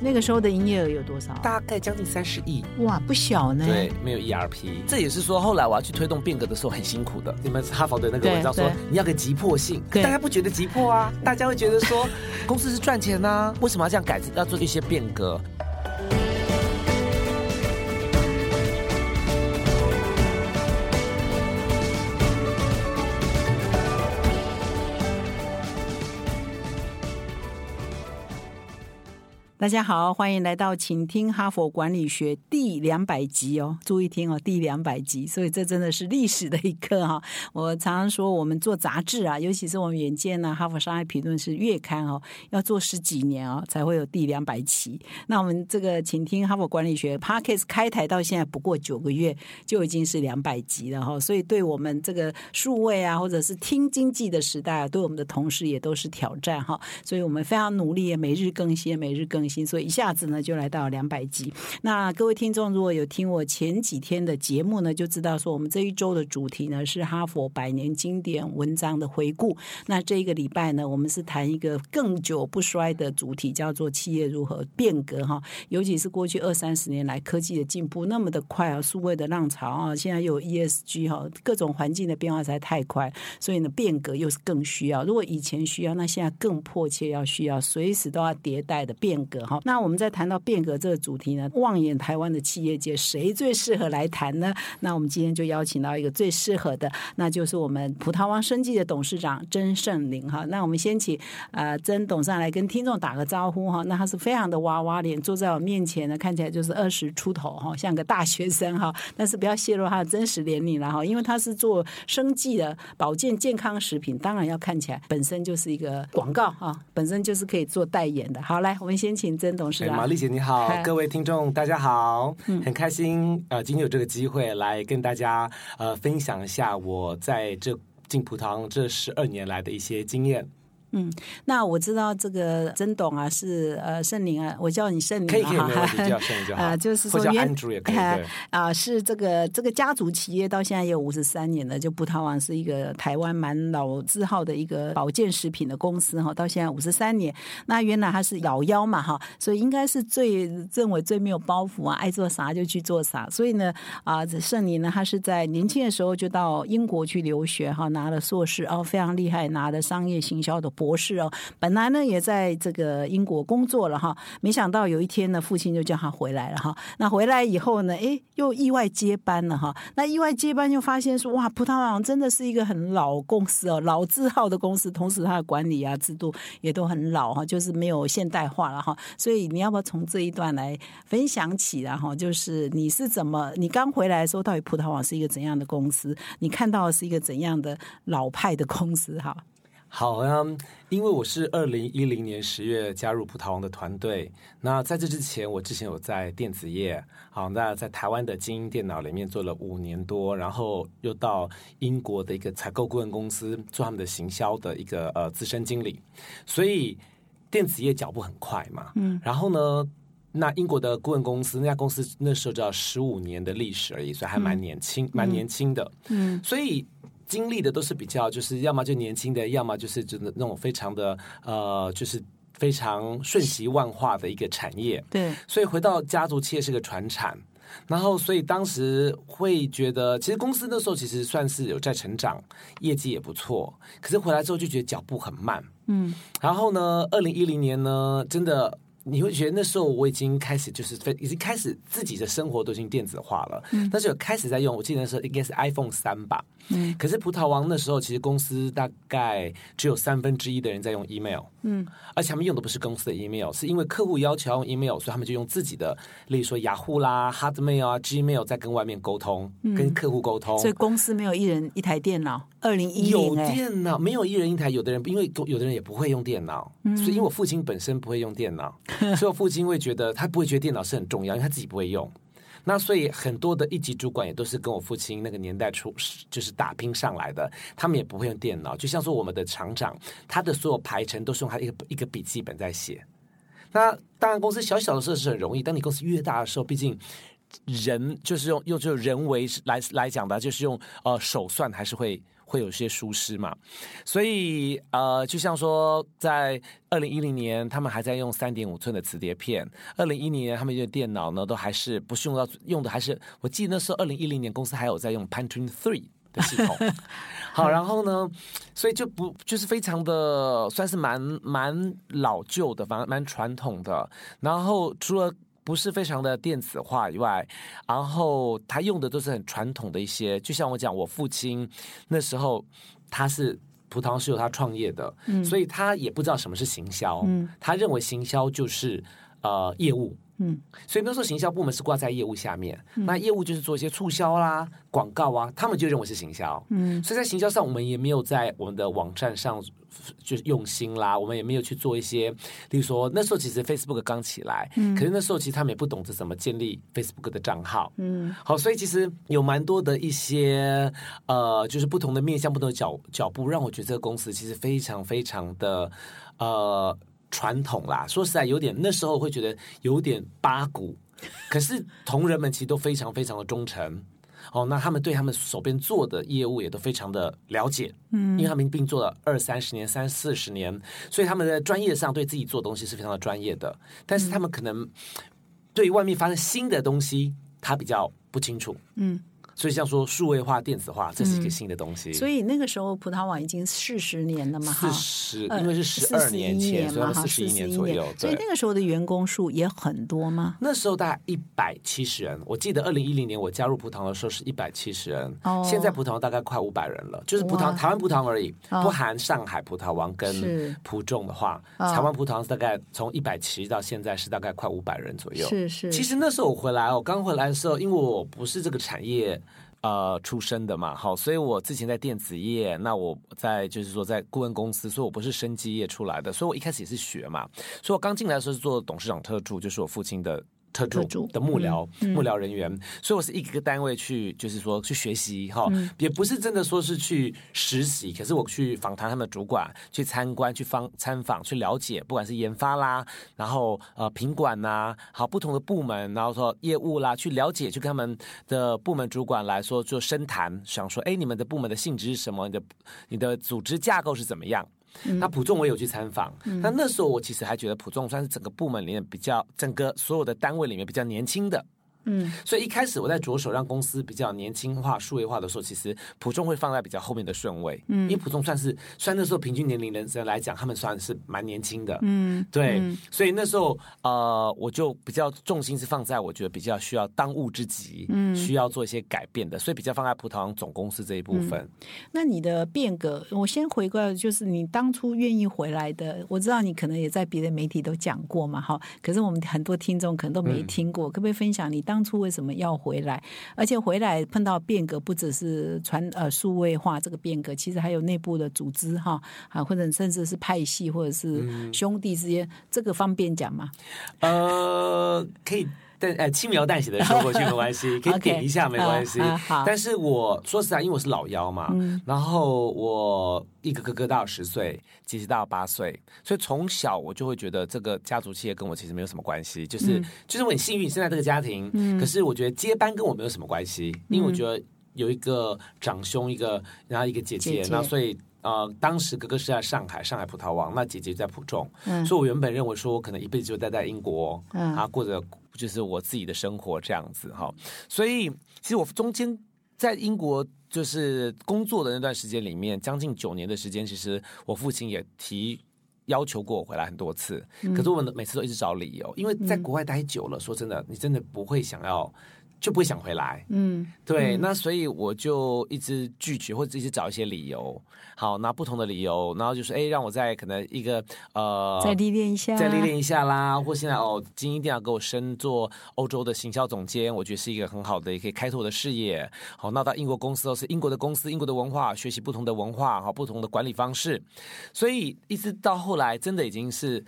那个时候的营业额有多少？大概将近三十亿。哇，不小呢。对，没有 ERP，这也是说后来我要去推动变革的时候很辛苦的。你们哈佛的那个文章说你要个急迫性，可大家不觉得急迫啊？大家会觉得说公司是赚钱呐，为什么要这样改？要做一些变革？大家好，欢迎来到请听哈佛管理学第两百集哦，注意听哦，第两百集，所以这真的是历史的一刻哈。我常常说，我们做杂志啊，尤其是我们远见呢，哈佛商业评论是月刊哦，要做十几年哦，才会有第两百期。那我们这个请听哈佛管理学 Podcast 开台到现在不过九个月，就已经是两百集了哈。所以对我们这个数位啊，或者是听经济的时代啊，对我们的同事也都是挑战哈。所以我们非常努力，每日更新，每日更新。所以一下子呢就来到两百集。那各位听众如果有听我前几天的节目呢，就知道说我们这一周的主题呢是哈佛百年经典文章的回顾。那这一个礼拜呢，我们是谈一个更久不衰的主题，叫做企业如何变革哈。尤其是过去二三十年来科技的进步那么的快啊，数位的浪潮啊，现在又有 ESG 哈，各种环境的变化实在太快，所以呢变革又是更需要。如果以前需要，那现在更迫切要需要，随时都要迭代的变革。好，那我们在谈到变革这个主题呢，望眼台湾的企业界，谁最适合来谈呢？那我们今天就邀请到一个最适合的，那就是我们葡萄王生技的董事长曾盛林哈。那我们先请呃曾董事长来跟听众打个招呼哈。那他是非常的娃娃脸，坐在我面前呢，看起来就是二十出头哈，像个大学生哈。但是不要泄露他的真实年龄了哈，因为他是做生计的保健健康食品，当然要看起来本身就是一个广告哈，本身就是可以做代言的。好，来我们先请。曾董事长，玛丽姐你好，各位听众大家好，很开心呃，今天有这个机会来跟大家呃分享一下我在这进葡萄这十二年来的一些经验。嗯，那我知道这个曾董啊是呃圣灵啊，我叫你圣灵哈，叫圣灵就好啊，就是说原主也可以啊，是这个这个家族企业到现在也有五十三年了，就葡萄王是一个台湾蛮老字号的一个保健食品的公司哈，到现在五十三年。那原来他是老幺嘛哈，所以应该是最认为最没有包袱啊，爱做啥就去做啥。所以呢啊，圣灵呢，他是在年轻的时候就到英国去留学哈，拿了硕士哦，非常厉害，拿了商业行销的。博士哦，本来呢也在这个英国工作了哈，没想到有一天呢，父亲就叫他回来了哈。那回来以后呢，哎，又意外接班了哈。那意外接班又发现说，哇，葡萄网真的是一个很老公司哦，老字号的公司，同时它的管理啊制度也都很老哈，就是没有现代化了哈。所以你要不要从这一段来分享起然后就是你是怎么，你刚回来的时候，到底葡萄网是一个怎样的公司？你看到的是一个怎样的老派的公司哈？好啊，因为我是二零一零年十月加入葡萄王的团队。那在这之前，我之前有在电子业，好，那在台湾的精英电脑里面做了五年多，然后又到英国的一个采购顾问公司做他们的行销的一个呃资深经理。所以电子业脚步很快嘛，嗯，然后呢，那英国的顾问公司那家公司那时候只要十五年的历史而已，所以还蛮年轻，蛮年轻的，嗯，所以。经历的都是比较，就是要么就年轻的，要么就是真的那种非常的呃，就是非常瞬息万化的一个产业。对，所以回到家族企业是个传产，然后所以当时会觉得，其实公司那时候其实算是有在成长，业绩也不错，可是回来之后就觉得脚步很慢。嗯，然后呢，二零一零年呢，真的。你会觉得那时候我已经开始就是非已经开始自己的生活都已经电子化了，但是有开始在用。我记得那时候应该是 iPhone 三吧，嗯，可是葡萄王那时候其实公司大概只有三分之一的人在用 email，嗯，而且他们用的不是公司的 email，是因为客户要求要用 email，所以他们就用自己的，例如说雅虎啦、Hotmail 啊、Gmail 在跟外面沟通，跟客户沟通。所以公司没有一人一台电脑。二零一有电脑，没有一人一台。有的人因为有的人也不会用电脑，所以因为我父亲本身不会用电脑。所以，我父亲会觉得他不会觉得电脑是很重要，因为他自己不会用。那所以很多的一级主管也都是跟我父亲那个年代出，就是打拼上来的，他们也不会用电脑。就像说我们的厂长，他的所有排程都是用他一个一个笔记本在写。那当然，公司小小的时候是很容易，当你公司越大的时候，毕竟人就是用用就人为来来讲的，就是用呃手算还是会。会有些疏失嘛。所以呃，就像说在二零一零年，他们还在用三点五寸的磁碟片；二零一零年，他们的电脑呢都还是不是用到用的，还是我记得那时候二零一零年公司还有在用 Pentium Three 的系统。好，然后呢，所以就不就是非常的算是蛮蛮老旧的，反正蛮传统的。然后除了不是非常的电子化以外，然后他用的都是很传统的一些，就像我讲，我父亲那时候他是葡萄是由他创业的，所以他也不知道什么是行销，他认为行销就是呃业务。嗯，所以那时候行销部门是挂在业务下面，那业务就是做一些促销啦、广告啊，他们就认为是行销。嗯，所以在行销上，我们也没有在我们的网站上就是用心啦，我们也没有去做一些，例如说那时候其实 Facebook 刚起来，嗯，可是那时候其实他们也不懂得怎么建立 Facebook 的账号。嗯，好，所以其实有蛮多的一些呃，就是不同的面向、不同的脚脚步，让我觉得这个公司其实非常非常的呃。传统啦，说实在有点，那时候会觉得有点八股，可是同仁们其实都非常非常的忠诚哦。那他们对他们手边做的业务也都非常的了解，嗯，因为他们并做了二三十年、三四十年，所以他们在专业上对自己做东西是非常的专业的。但是他们可能对外面发生新的东西，他比较不清楚，嗯。所以像说数位化、电子化，这是一个新的东西。所以那个时候葡萄网已经四十年了嘛，四十，因为是十二年前嘛，四十一年左右。所以那个时候的员工数也很多吗？那时候大概一百七十人。我记得二零一零年我加入葡萄的时候是一百七十人，现在葡萄大概快五百人了，就是葡萄台湾葡萄而已，不含上海葡萄王跟葡众的话，台湾葡萄大概从一百七到现在是大概快五百人左右。是是。其实那时候我回来，我刚回来的时候，因为我不是这个产业。呃，出身的嘛，好，所以我之前在电子业，那我在就是说在顾问公司，所以我不是生机业出来的，所以我一开始也是学嘛，所以我刚进来的时候是做董事长特助，就是我父亲的。特助的幕僚幕僚人员，所以我是一个个单位去，就是说去学习哈，也不是真的说是去实习，可是我去访谈他们的主管，去参观，去访参访，去了解，不管是研发啦，然后呃品管呐，好不同的部门，然后说业务啦，去了解，去跟他们的部门主管来说做深谈，想说，哎，你们的部门的性质是什么？你的你的组织架构是怎么样？那普众我有去参访，那那时候我其实还觉得普众算是整个部门里面比较，整个所有的单位里面比较年轻的。嗯，所以一开始我在着手让公司比较年轻化、数位化的时候，其实普众会放在比较后面的顺位。嗯，因为普众算是，虽然那时候平均年龄人生来讲，他们算是蛮年轻的。嗯，对，所以那时候呃，我就比较重心是放在我觉得比较需要当务之急，嗯，需要做一些改变的，所以比较放在葡萄总公司这一部分。那你的变革，我先回过来，就是你当初愿意回来的，我知道你可能也在别的媒体都讲过嘛，哈，可是我们很多听众可能都没听过，可不可以分享你当？当初为什么要回来？而且回来碰到变革，不只是传呃数位化这个变革，其实还有内部的组织哈啊，或者甚至是派系或者是兄弟之间，这个方便讲吗？呃，可以。但呃，轻描淡写的说过去没关系，可以点一下没关系。但是我说实在，因为我是老幺嘛，然后我一个哥哥大我十岁，姐姐大我八岁，所以从小我就会觉得这个家族企业跟我其实没有什么关系，就是就是我很幸运现在这个家庭。可是我觉得接班跟我没有什么关系，因为我觉得有一个长兄，一个然后一个姐姐，那所以呃，当时哥哥是在上海，上海葡萄王，那姐姐在浦中，所以我原本认为说我可能一辈子就待在英国，啊，过着。就是我自己的生活这样子哈，所以其实我中间在英国就是工作的那段时间里面，将近九年的时间，其实我父亲也提要求过我回来很多次，可是我们每次都一直找理由，因为在国外待久了，说真的，你真的不会想要。就不会想回来，嗯，对，那所以我就一直拒绝，或者一直找一些理由，好，拿不同的理由，然后就说，哎，让我在可能一个呃，再历练一下，再历练一下啦，或现在哦，精英电脑给我升做欧洲的行销总监，我觉得是一个很好的，也可以开拓我的视野。好，那到英国公司都是英国的公司，英国的文化，学习不同的文化，好，不同的管理方式，所以一直到后来，真的已经是。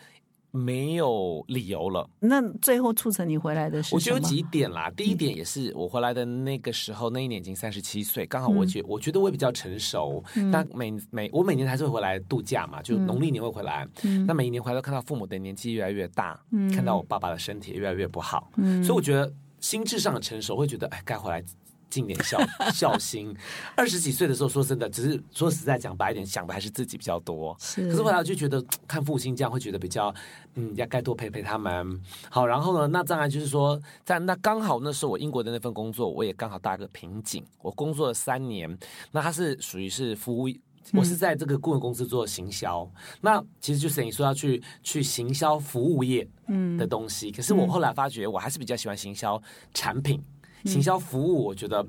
没有理由了。那最后促成你回来的是？我觉得有几点啦。第一点也是我回来的那个时候，那一年已经三十七岁，刚好我觉我觉得我也比较成熟。但每每我每年还是会回来度假嘛，就农历年会回来。那每一年回来都看到父母的年纪越来越大，看到我爸爸的身体越来越不好，所以我觉得心智上的成熟会觉得，哎，该回来尽点孝孝心。二十几岁的时候，说真的，只是说实在讲白一点，想的还是自己比较多。是可是后来我就觉得看父亲这样，会觉得比较嗯，要该多陪陪他们。好，然后呢，那当然就是说，在那刚好那时候我英国的那份工作，我也刚好大个瓶颈。我工作了三年，那他是属于是服务。我是在这个顾问公司做行销，那其实就等于说要去去行销服务业嗯的东西。可是我后来发觉，我还是比较喜欢行销产品、行销服务。我觉得。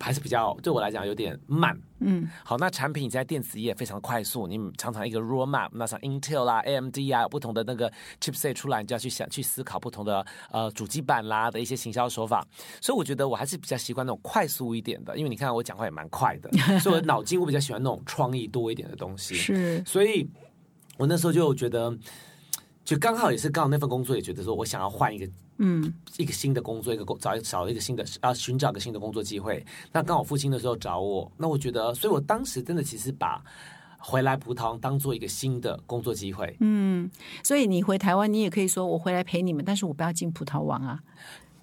还是比较对我来讲有点慢，嗯，好，那产品在电子业非常快速，你常常一个 roadmap，那像 Intel 啦、AMD 啊，不同的那个 chipset 出来，你就要去想去思考不同的呃主机板啦的一些行销手法，所以我觉得我还是比较习惯那种快速一点的，因为你看我讲话也蛮快的，所以我脑筋我比较喜欢那种创意多一点的东西，是，所以我那时候就觉得，就刚好也是刚好那份工作也觉得说我想要换一个。嗯，一个新的工作，一个工找找一个新的啊，寻找一个新的工作机会。那刚好父亲的时候找我，那我觉得，所以我当时真的其实把回来葡萄当做一个新的工作机会。嗯，所以你回台湾，你也可以说我回来陪你们，但是我不要进葡萄王啊。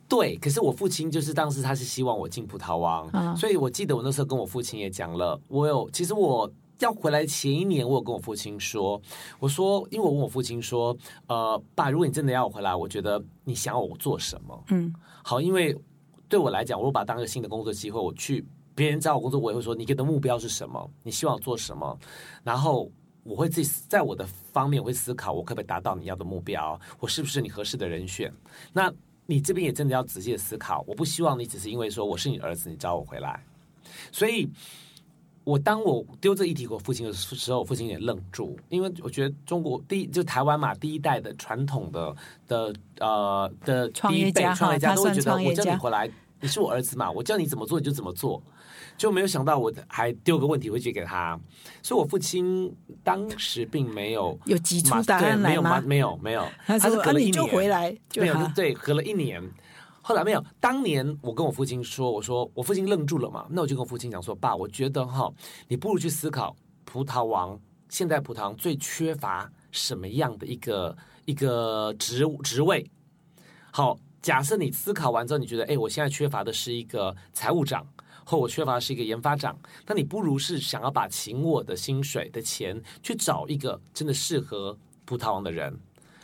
对，可是我父亲就是当时他是希望我进葡萄王，所以我记得我那时候跟我父亲也讲了，我有其实我。要回来前一年，我有跟我父亲说，我说，因为我问我父亲说，呃，爸，如果你真的要我回来，我觉得你想要我做什么？嗯，好，因为对我来讲，我把它当个新的工作机会，我去别人找我工作，我也会说，你给的目标是什么？你希望做什么？然后我会自己在我的方面，我会思考，我可不可以达到你要的目标？我是不是你合适的人选？那你这边也真的要仔细的思考，我不希望你只是因为说我是你儿子，你找我回来，所以。我当我丢这一题给我父亲的时候，我父亲也愣住，因为我觉得中国第一就台湾嘛，第一代的传统的的呃的创业家，创业家都会觉得我叫你回来，你是我儿子嘛，我叫你怎么做你就怎么做，就没有想到我还丢个问题回去给他，所以我父亲当时并没有 有急出答案来吗？没有没有，他是隔了一年回来，没有对，隔了一年。后来没有，当年我跟我父亲说，我说我父亲愣住了嘛，那我就跟我父亲讲说，爸，我觉得哈，你不如去思考葡萄王现在葡萄王最缺乏什么样的一个一个职职位。好，假设你思考完之后，你觉得，哎，我现在缺乏的是一个财务长，或我缺乏是一个研发长，那你不如是想要把请我的薪水的钱去找一个真的适合葡萄王的人。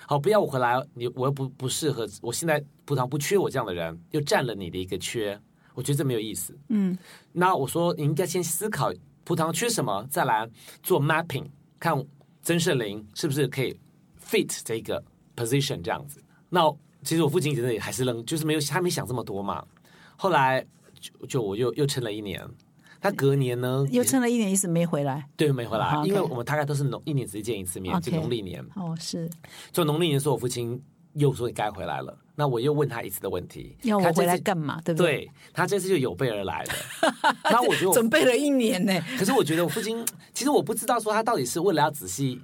好，不要我回来，你我又不不适合。我现在葡萄不缺我这样的人，又占了你的一个缺，我觉得这没有意思。嗯，那我说你应该先思考葡萄缺什么，再来做 mapping，看曾胜林是不是可以 fit 这个 position 这样子。那其实我父亲真的也还是愣，就是没有他没想这么多嘛。后来就就我又又撑了一年。他隔年呢，又撑了一年，一直没回来。对，没回来，因为我们大概都是农一年只见一次面，就农历年。哦，是。就农历年说，我父亲又说你该回来了，那我又问他一次的问题，要我回来干嘛？对不对？对他这次就有备而来了。那我就准备了一年呢。可是我觉得我父亲，其实我不知道说他到底是为了要仔细。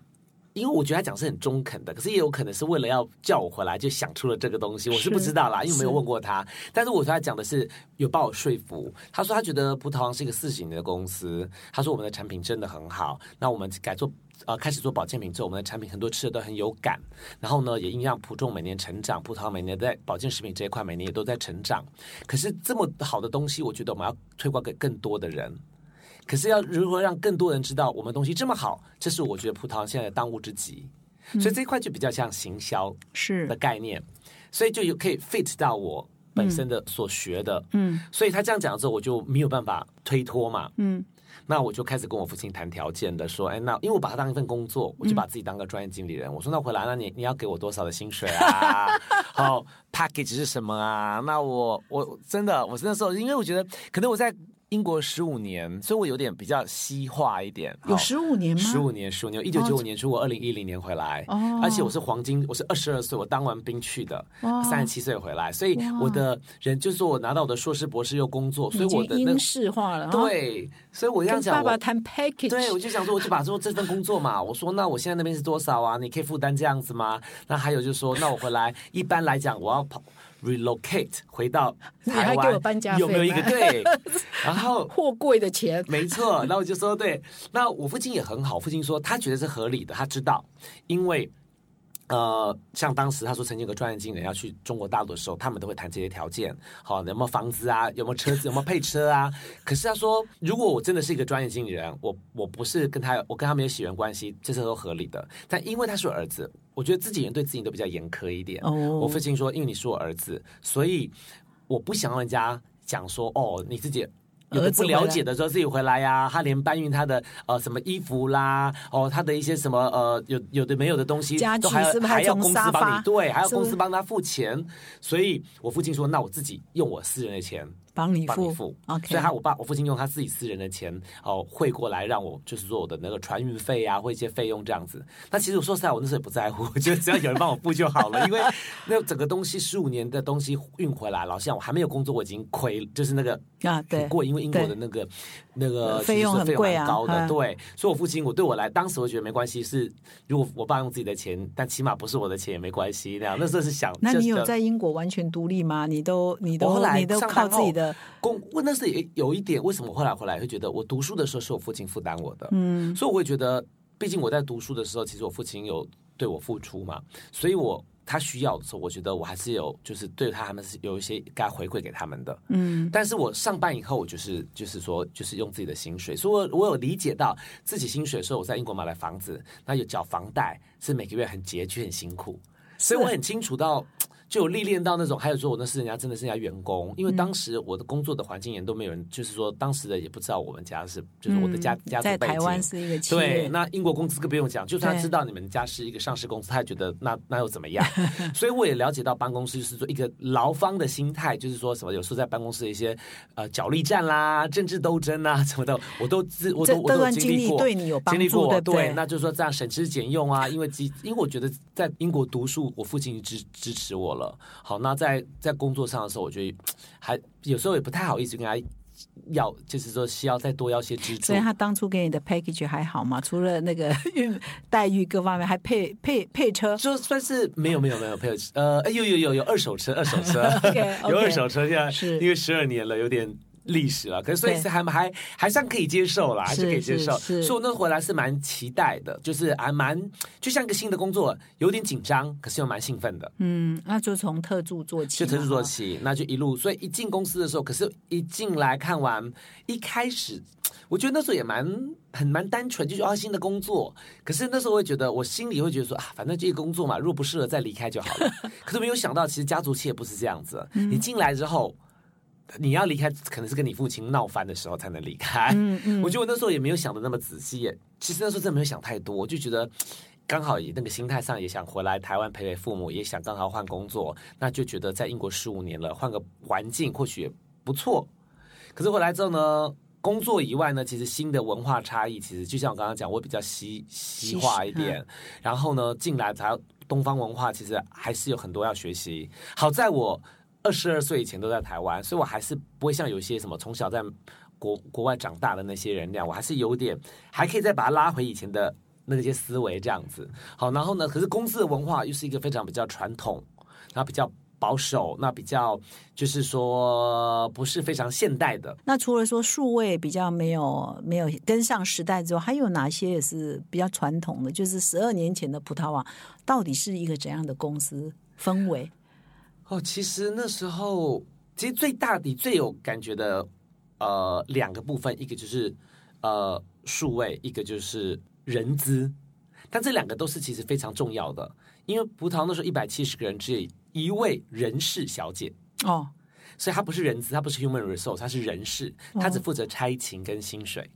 因为我觉得他讲是很中肯的，可是也有可能是为了要叫我回来，就想出了这个东西。我是不知道啦，因为没有问过他。但是我说他讲的是有把我说服。他说他觉得葡萄王是一个四十年的公司。他说我们的产品真的很好。那我们改做呃开始做保健品之后，我们的产品很多吃的都很有感。然后呢，也印让普众每年成长，葡萄每年在保健食品这一块每年也都在成长。可是这么好的东西，我觉得我们要推广给更多的人。可是要如何让更多人知道我们东西这么好？这是我觉得葡萄现在的当务之急。所以这一块就比较像行销是的概念，所以就有可以 fit 到我本身的所学的。嗯，所以他这样讲之后，我就没有办法推脱嘛。嗯，那我就开始跟我父亲谈条件的，说：“哎，那因为我把他当一份工作，我就把自己当个专业经理人。我说那回来，那你你要给我多少的薪水啊？好，package 是什么啊？那我我真的，我那时候因为我觉得可能我在。英国十五年，所以我有点比较西化一点。有十五年吗？十五年，十五年。一九九五年出国，二零一零年回来。哦。而且我是黄金，我是二十二岁，我当完兵去的，三十七岁回来。所以我的人就是说我拿到我的硕士、博士又工作，所以我的英式化了。对，所以我这样讲，爸爸谈 package。对，我就想说，我就把说这份工作嘛，我说那我现在那边是多少啊？你可以负担这样子吗？那还有就是说，那我回来一般来讲，我要跑。Relocate 回到 台湾有没有一个 对？然后 货柜的钱没错，然后我就说对。那我父亲也很好，父亲说他觉得是合理的，他知道，因为呃，像当时他说曾经有个专业经理人要去中国大陆的时候，他们都会谈这些条件，好有没有房子啊，有没有车子，有没有配车啊？可是他说，如果我真的是一个专业经理人，我我不是跟他，我跟他没有血缘关系，这些都合理的。但因为他是我儿子，我觉得自己人对自己都比较严苛一点。哦我父亲说，因为你是我儿子，所以我不想让人家讲说，哦，你自己。有的不了解的时候自己回来呀、他连搬运他的呃什么衣服啦，哦，他的一些什么呃有有的没有的东西，家具还要是不是还要公司帮你对，还要公司帮他付钱，所以我父亲说，那我自己用我私人的钱帮你付。帮你付。，OK，所以他我爸我父亲用他自己私人的钱哦汇过来让我就是说我的那个船运费啊或一些费用这样子。那其实我说实在我那时候也不在乎，我觉得只要有人帮我付就好了，因为那整个东西十五年的东西运回来，老实讲我还没有工作我已经亏，就是那个啊，对很，贵，因为英国的那个那个费用是很贵啊高的，嗯对。所以我父亲我对我来当时我觉得没关系，是如果我爸用自己的钱，但起码不是我的钱也没关系那样。那时候是想，那你有在英国完全独立吗？你都你都你都靠自己的，工，问那是也有一点，为什么我后来回来会觉得我读书的时候是我父亲负担我的，嗯，所以我会觉得，毕竟我在读书的时候，其实我父亲有对我付出嘛，所以我他需要的时候，我觉得我还是有，就是对他他们是有一些该回馈给他们的，嗯，但是我上班以后，我就是就是说，就是用自己的薪水，所以我我有理解到自己薪水的时候，我在英国买了房子，那有缴房贷，是每个月很拮据很辛苦，所以我很清楚到。就有历练到那种，还有说我那是人家真的是人家员工，因为当时我的工作的环境也都没有人，就是说当时的也不知道我们家是，就是我的家、家族背景。台湾是一个企对，那英国公司更不用讲，就算他知道你们家是一个上市公司，他也觉得那那又怎么样？所以我也了解到办公室就是说一个劳方的心态，就是说什么有时候在办公室的一些呃角力战啦、政治斗争啊什么的，我都知我都我都经经历过。历对你有帮经历助，过，对？那就是说这样省吃俭用啊，因为基，因为我觉得在英国读书，我父亲支支持我了。好，那在在工作上的时候，我觉得还有时候也不太好意思跟他要，就是说需要再多要些资助所以。他当初给你的 package 还好吗？除了那个 运待遇各方面，还配配配车。就算是没有没有没有朋友，呃，哎有有有有二手车，二手车 有二手车，现在是因为十二年了，有点历史了，可是所以是还还还算可以接受啦，还是是可以接受。所以我那回来是蛮期待的，就是还蛮就像一个新的工作，有点紧张，可是又蛮兴奋的。嗯，那就从特助做起，就特助做起，那就一路，所以一进公司的时候，可是一进来看完，一开始我觉得那时候也蛮很蛮单纯，就是啊新的工作。可是那时候会觉得，我心里会觉得说啊，反正这个工作嘛，如果不适合再离开就好了。可是没有想到，其实家族企业不是这样子，你进来之后。你要离开，可能是跟你父亲闹翻的时候才能离开。嗯嗯我觉得我那时候也没有想的那么仔细，其实那时候真的没有想太多，我就觉得刚好以那个心态上也想回来台湾陪陪父母，也想刚好换工作，那就觉得在英国十五年了，换个环境或许也不错。可是回来之后呢，工作以外呢，其实新的文化差异，其实就像我刚刚讲，我比较西西化一点，然后呢进来才东方文化，其实还是有很多要学习。好在我二十二岁以前都在台湾，所以我还是不会像有些什么从小在国国外长大的那些人那样，我还是有点还可以再把它拉回以前的那些思维这样子。好，然后呢，可是公司的文化又是一个非常比较传统，然后比较保守，那比较就是说不是非常现代的。那除了说数位比较没有没有跟上时代之外，还有哪些也是比较传统的？就是十二年前的葡萄网到底是一个怎样的公司氛围？哦，其实那时候其实最大的最有感觉的呃两个部分，一个就是呃数位，一个就是人资，但这两个都是其实非常重要的，因为葡萄那时候一百七十个人，只有一位人事小姐。哦所以她不是人资，她不是 human resource，她是人事，她只负责差勤跟薪水。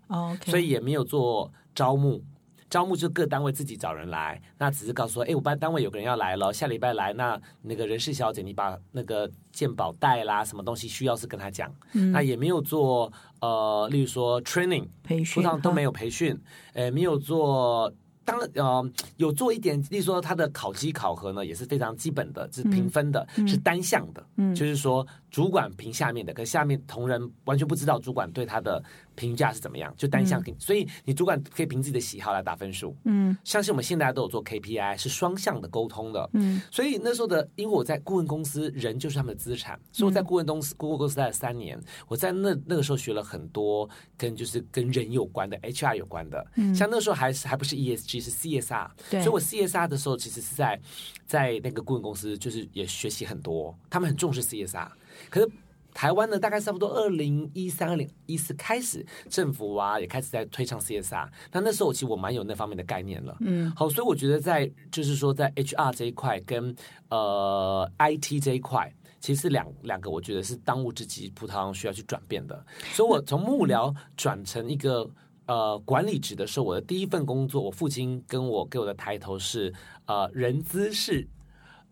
所以也没有做招募。招募就各单位自己找人来，那只是告诉说，哎，我班单位有个人要来了，下礼拜来，那那个人事小姐，你把那个健保带啦，什么东西需要是跟他讲，那也没有做呃，例如说 training，培训哈通常都没有培训，呃，没有做。当呃有做一点，例如说他的考绩考核呢，也是非常基本的，是评分的，是单项的，就是说主管评下面的，可下面同仁完全不知道主管对他的评价是怎么样，就单向评，所以你主管可以凭自己的喜好来打分数。嗯。相信我们现在都有做 KPI，是双向的沟通的。嗯。所以那时候的，因为我在顾问公司，人就是他们的资产，所以我在顾问公司、顾问公司待了三年，我在那那个时候学了很多跟就是跟人有关的 HR 有关的，嗯。像那时候还是还不是 ESG 是 CSR，对。所以我 CSR 的时候其实是在在那个顾问公司，就是也学习很多，他们很重视 CSR，可是。台湾呢，大概差不多二零一三、二零一四开始，政府啊也开始在推倡 CSR。那那时候其实我蛮有那方面的概念了。嗯，好，所以我觉得在就是说在 HR 这一块跟呃 IT 这一块，其实两两个我觉得是当务之急，葡萄牙需要去转变的。所以我从幕僚转成一个呃管理职的时候，我的第一份工作，我父亲跟我给我的抬头是呃人资室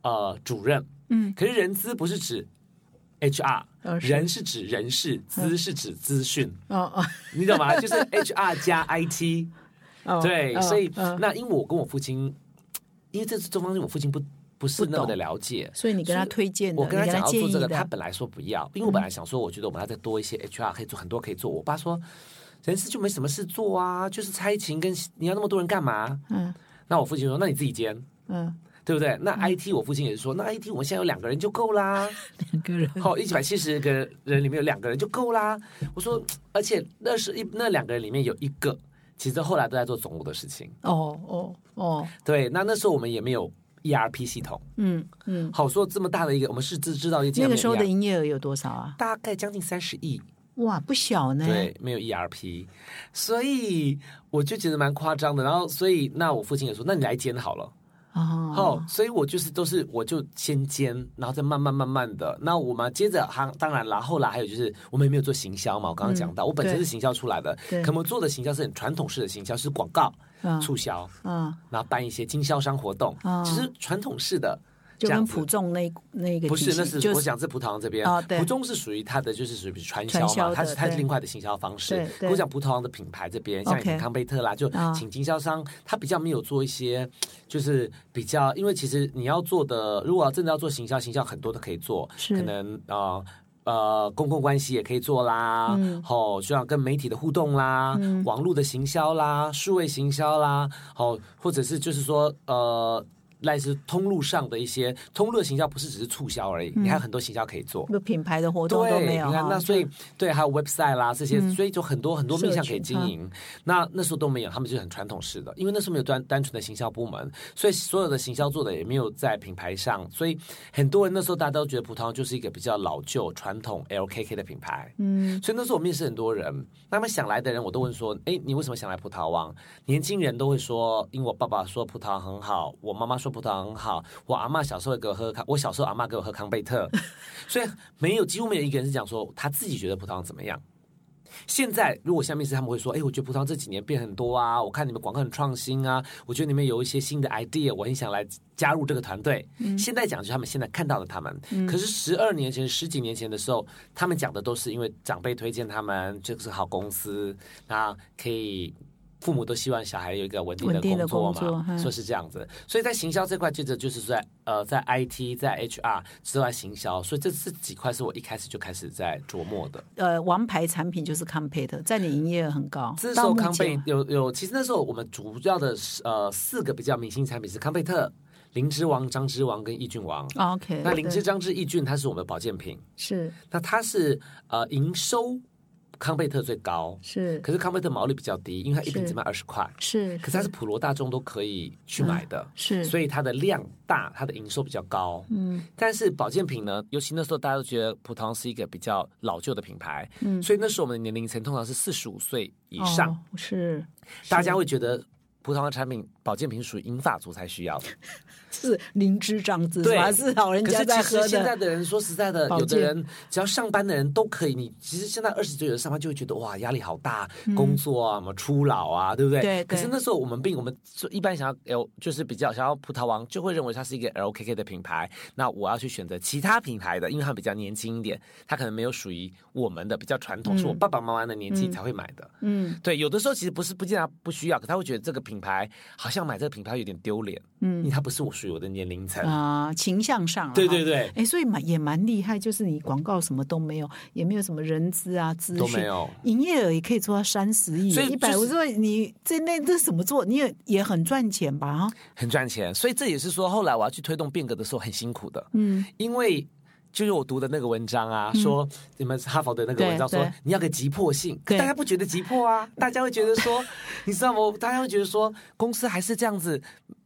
呃主任。嗯，可是人资不是指 HR，、呃是人是指人事，资是指资讯，哦哦你懂吗？就是 HR 加 IT。哦，对，哦所以、嗯那因为我跟我父亲，因为这是这方面我父亲不不是那么的了解，所以你跟他推荐，我跟他讲要做这个，他本来说不要，因为我本来想说，我觉得我们要再多一些 HR 可以做很多可以做。我爸说，人事就没什么事做啊，就是差勤跟你要那么多人干嘛？嗯那我父亲说，那你自己兼。嗯，对不对？那 IT 我父亲也是说，那 IT 我们现在有两个人就够啦。两个人好，一百七十个人里面有两个人就够啦。我说，而且那是一那两个人里面有一个，其实后来都在做总务的事情。哦哦哦，对，那那时候我们也没有 ERP 系统。嗯嗯，好说这么大的一个，我们是知知道业界那个时候的营业额有多少啊？大概将近三十亿，哇，不小呢。对，没有 ERP，所以我就觉得蛮夸张的。然后，所以那我父亲也说，那你来兼好了。哦哦，所以我就是都是我就先煎，然后再慢慢慢慢的。那我们接着还当然啦，后来还有就是我们也没有做行销嘛，我刚刚讲到，我本身是行销出来的，可我们做的行销是很传统式的行销，是广告、嗯促销，嗯，然后办一些经销商活动，哦其实传统式的。就跟普众那那个不是，那是就我讲是葡萄牙这边。哦，对。葡中是属于它的，就是属于传销嘛，它是它是另外的行销方式。我讲葡萄牙的品牌这边，像康贝特啦，就啊。请经销商，他比较没有做一些，就是比较，因为其实你要做的，如果真的要做行销，行销很多都可以做，是。可能呃。呃，公共关系也可以做啦，嗯。哦，就像跟媒体的互动啦，网络的行销啦，数位行销啦，哦，或者是就是说呃，类似通路上的一些通路的行销，不是只是促销而已，你还有很多行销可以做。个品牌的活动都，没有。你看，那所以对，还有 website 啦这些，嗯所以就很多很多面向可以经营。那那时候都没有，他们就很传统式的，因为那时候没有单单纯的行销部门，所以所有的行销做的也没有在品牌上，所以很多人那时候大家都觉得葡萄牙就是一个比较老旧传统 LKK 的品牌。嗯所以那时候我面试很多人，那么想来的人我都问说：“哎，你为什么想来葡萄王？”年轻人都会说：“因为我爸爸说葡萄很好，我妈妈说葡萄很好，我阿妈小时候给我喝康，我小时候阿妈给我喝康贝特。”所以没有几乎没有一个人是讲说他自己觉得葡萄怎么样。现在如果下面是他们会说，哎，我觉得葡萄这几年变很多啊，我看你们广告很创新啊，我觉得你们有一些新的 idea，我很想来加入这个团队。现在讲就是他们现在看到了他们，可是十二年前、十几年前的时候，他们讲的都是因为长辈推荐他们，这个是好公司，那可以。父母都希望小孩有一个稳定的工作嘛，说是这样子，所以在行销这块，接着就是在呃在 IT、在 HR 之外行销，所以这这几块是我一开始就开始在琢磨的。呃，王牌产品就是 Compete，在你营业额很高。这时候康贝前有有，其实那时候我们主要的是呃四个比较明星产品是康贝特、灵芝王、张芝王跟益菌王。哦 OK，那灵芝、张芝、益菌它是我们的保健品，是那它是呃营收康贝特最高，是。可是康贝特毛利比较低，因为它一瓶只卖二十块，是，可是它是普罗大众都可以去买的。是，所以它的量大，它的营收比较高。嗯。但是保健品呢，尤其那时候大家都觉得葡萄是一个比较老旧的品牌，嗯。所以那时候我们的年龄层通常是四十五岁以上，哦是大家会觉得葡萄的产品保健品属于银发族才需要。的。是灵芝长子，对吧？是老人家在喝其实现在的。人说实在的，有的人只要上班的人都可以。你其实现在二十岁有的上班就会觉得哇压力好大，工作啊，什么初老啊，对不对？嗯对对可是那时候我们并我们说一般想要 L 就是比较想要葡萄王，就会认为它是一个 LKK 的品牌。那我要去选择其他品牌的，因为它比较年轻一点，它可能没有属于我们的比较传统，是我爸爸妈妈的年纪才会买的。嗯对，有的时候其实不是不见得不需要，可他会觉得这个品品牌，好像买这个品牌有点丢脸，嗯，因为它不是我属于我的年龄层。啊、形象上对对对，哎，所以蛮也蛮厉害，就是你广告什么都没有，也没有什么人资啊、资讯都没有，营业额也可以做到三十亿，所以一百五十万，你这那这怎么做？你也也很赚钱吧？哈，很赚钱。所以这也是说，后来我要去推动变革的时候很辛苦的，嗯，因为。就是我读的那个文章啊，说你们哈佛的那个文章说你要个急迫性，可大家不觉得急迫啊？大家会觉得说，你知道吗？大家会觉得说，公司还是这样子，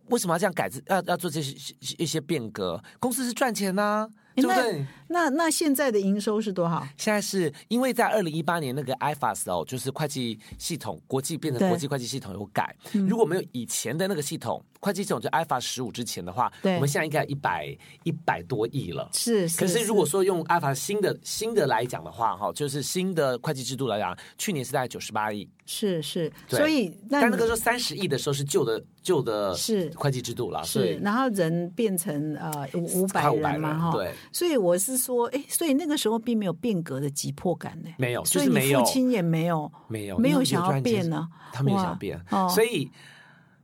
为什么要这样改制？要要做这些一些变革？公司是赚钱呐、对不对？那那现在的营收是多少？现在是因为在二零一八年那个 IFAS 哦，就是会计系统国际变成国际会计系统有改，如果没有以前的那个系统，会计系统就 IFAS 十五之前的话，对我们现在应该一百一百多亿了。是，可是如果说用 IFAS 新的新的来讲的话，哈，就是新的会计制度来讲，去年是大概九十八亿，是是，所以那但那个时候三十亿的时候是旧的旧的是。会计制度了，所是，以然后人变成呃五五百快500人嘛哈，对，所以我是说，哎，所以那个时候并没有变革的急迫感呢，没有，所以你就是没有父亲也没有没有没有想要变呢，他没有哇想变，哦。所以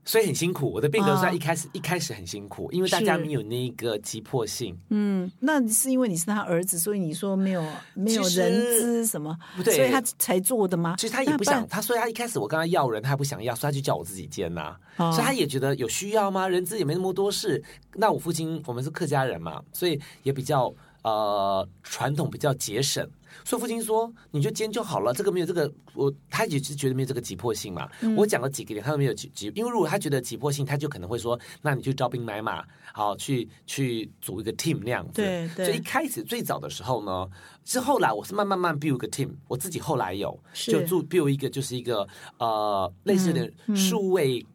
所以很辛苦。我的变革在哦一开始、一开始很辛苦，因为大家没有那个急迫性。嗯，那是因为你是他儿子，所以你说没有没有人资什么，不对所以他才做的吗？其实他也不想，然他说他一开始我跟他要人，他还不想要，所以他就叫我自己兼呐、哦所以他也觉得有需要吗？人资也没那么多事。那我父亲我们是客家人嘛，所以也比较呃传统，比较节省。所以父亲说你就煎就好了，这个没有这个我他也是觉得没有这个急迫性嘛。嗯我讲了几个点，他都没有急急，因为如果他觉得急迫性，他就可能会说，那你去招兵买马，好去去组一个 team 那样子。对对所以一开始最早的时候呢，是后来我是慢慢慢 build 一个 team，我自己后来有是就做 build 一个就是一个呃类似的嗯数位。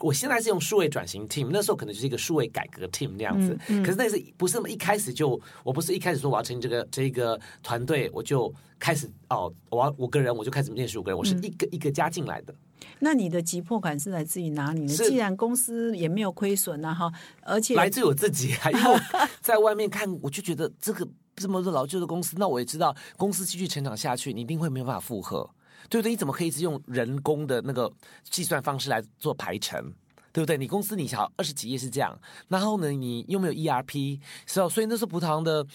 我现在是用数位转型 team，那时候可能就是一个数位改革 team 那样子。嗯可是那是不是那么一开始就我不是一开始说我要成立这个这个团队，我就开始哦，我要五个人我就开始面试五个人，我是一个一个加进来的。那你的急迫感是来自于哪里呢？既然公司也没有亏损啊，哈，而且来自我自己啊，因为 在外面看，我就觉得这个这么多老旧的公司，那我也知道公司继续成长下去，你一定会没有办法负荷，对不对？你怎么可以一直用人工的那个计算方式来做排程？对不对？你公司你想二十几页是这样，然后呢，你又没有 ERP，是哦，所以那时候葡萄的，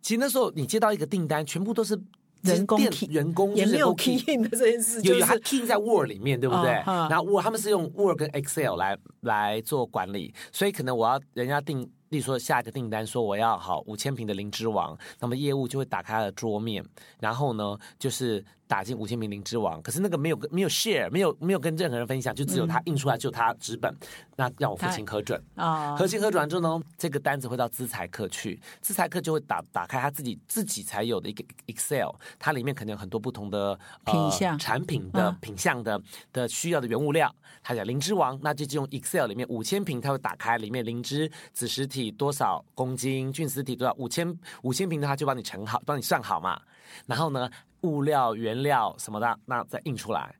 其实那时候你接到一个订单，全部都是人工人工也没有 key in 的这件事，有有，key 在 Word 里面，对不对？然后 Word 他们是用 Word 跟 Excel 来来做管理，所以可能我要人家订，例如说下一个订单说我要好五千平的灵芝王，那么业务就会打开了桌面，然后呢就是打进五千瓶灵芝王，可是那个没有跟没有 share，没有没有跟任何人分享，就只有他印出来，就他纸本，那让我父亲核准。啊，核心核准完之后呢，这个单子会到资财课去，资财课就会打打开他自己自己才有的一个 Excel，它里面可能有很多不同的、呃、品项产品的、嗯品项的的需要的原物料。他讲灵芝王，那就用 Excel 里面五千瓶，他会打开里面灵芝子实体多少公斤，菌丝体多少，五千五千瓶的话就帮你盛好，帮你算好嘛。然后呢，物料、原料什么的，那再印出来。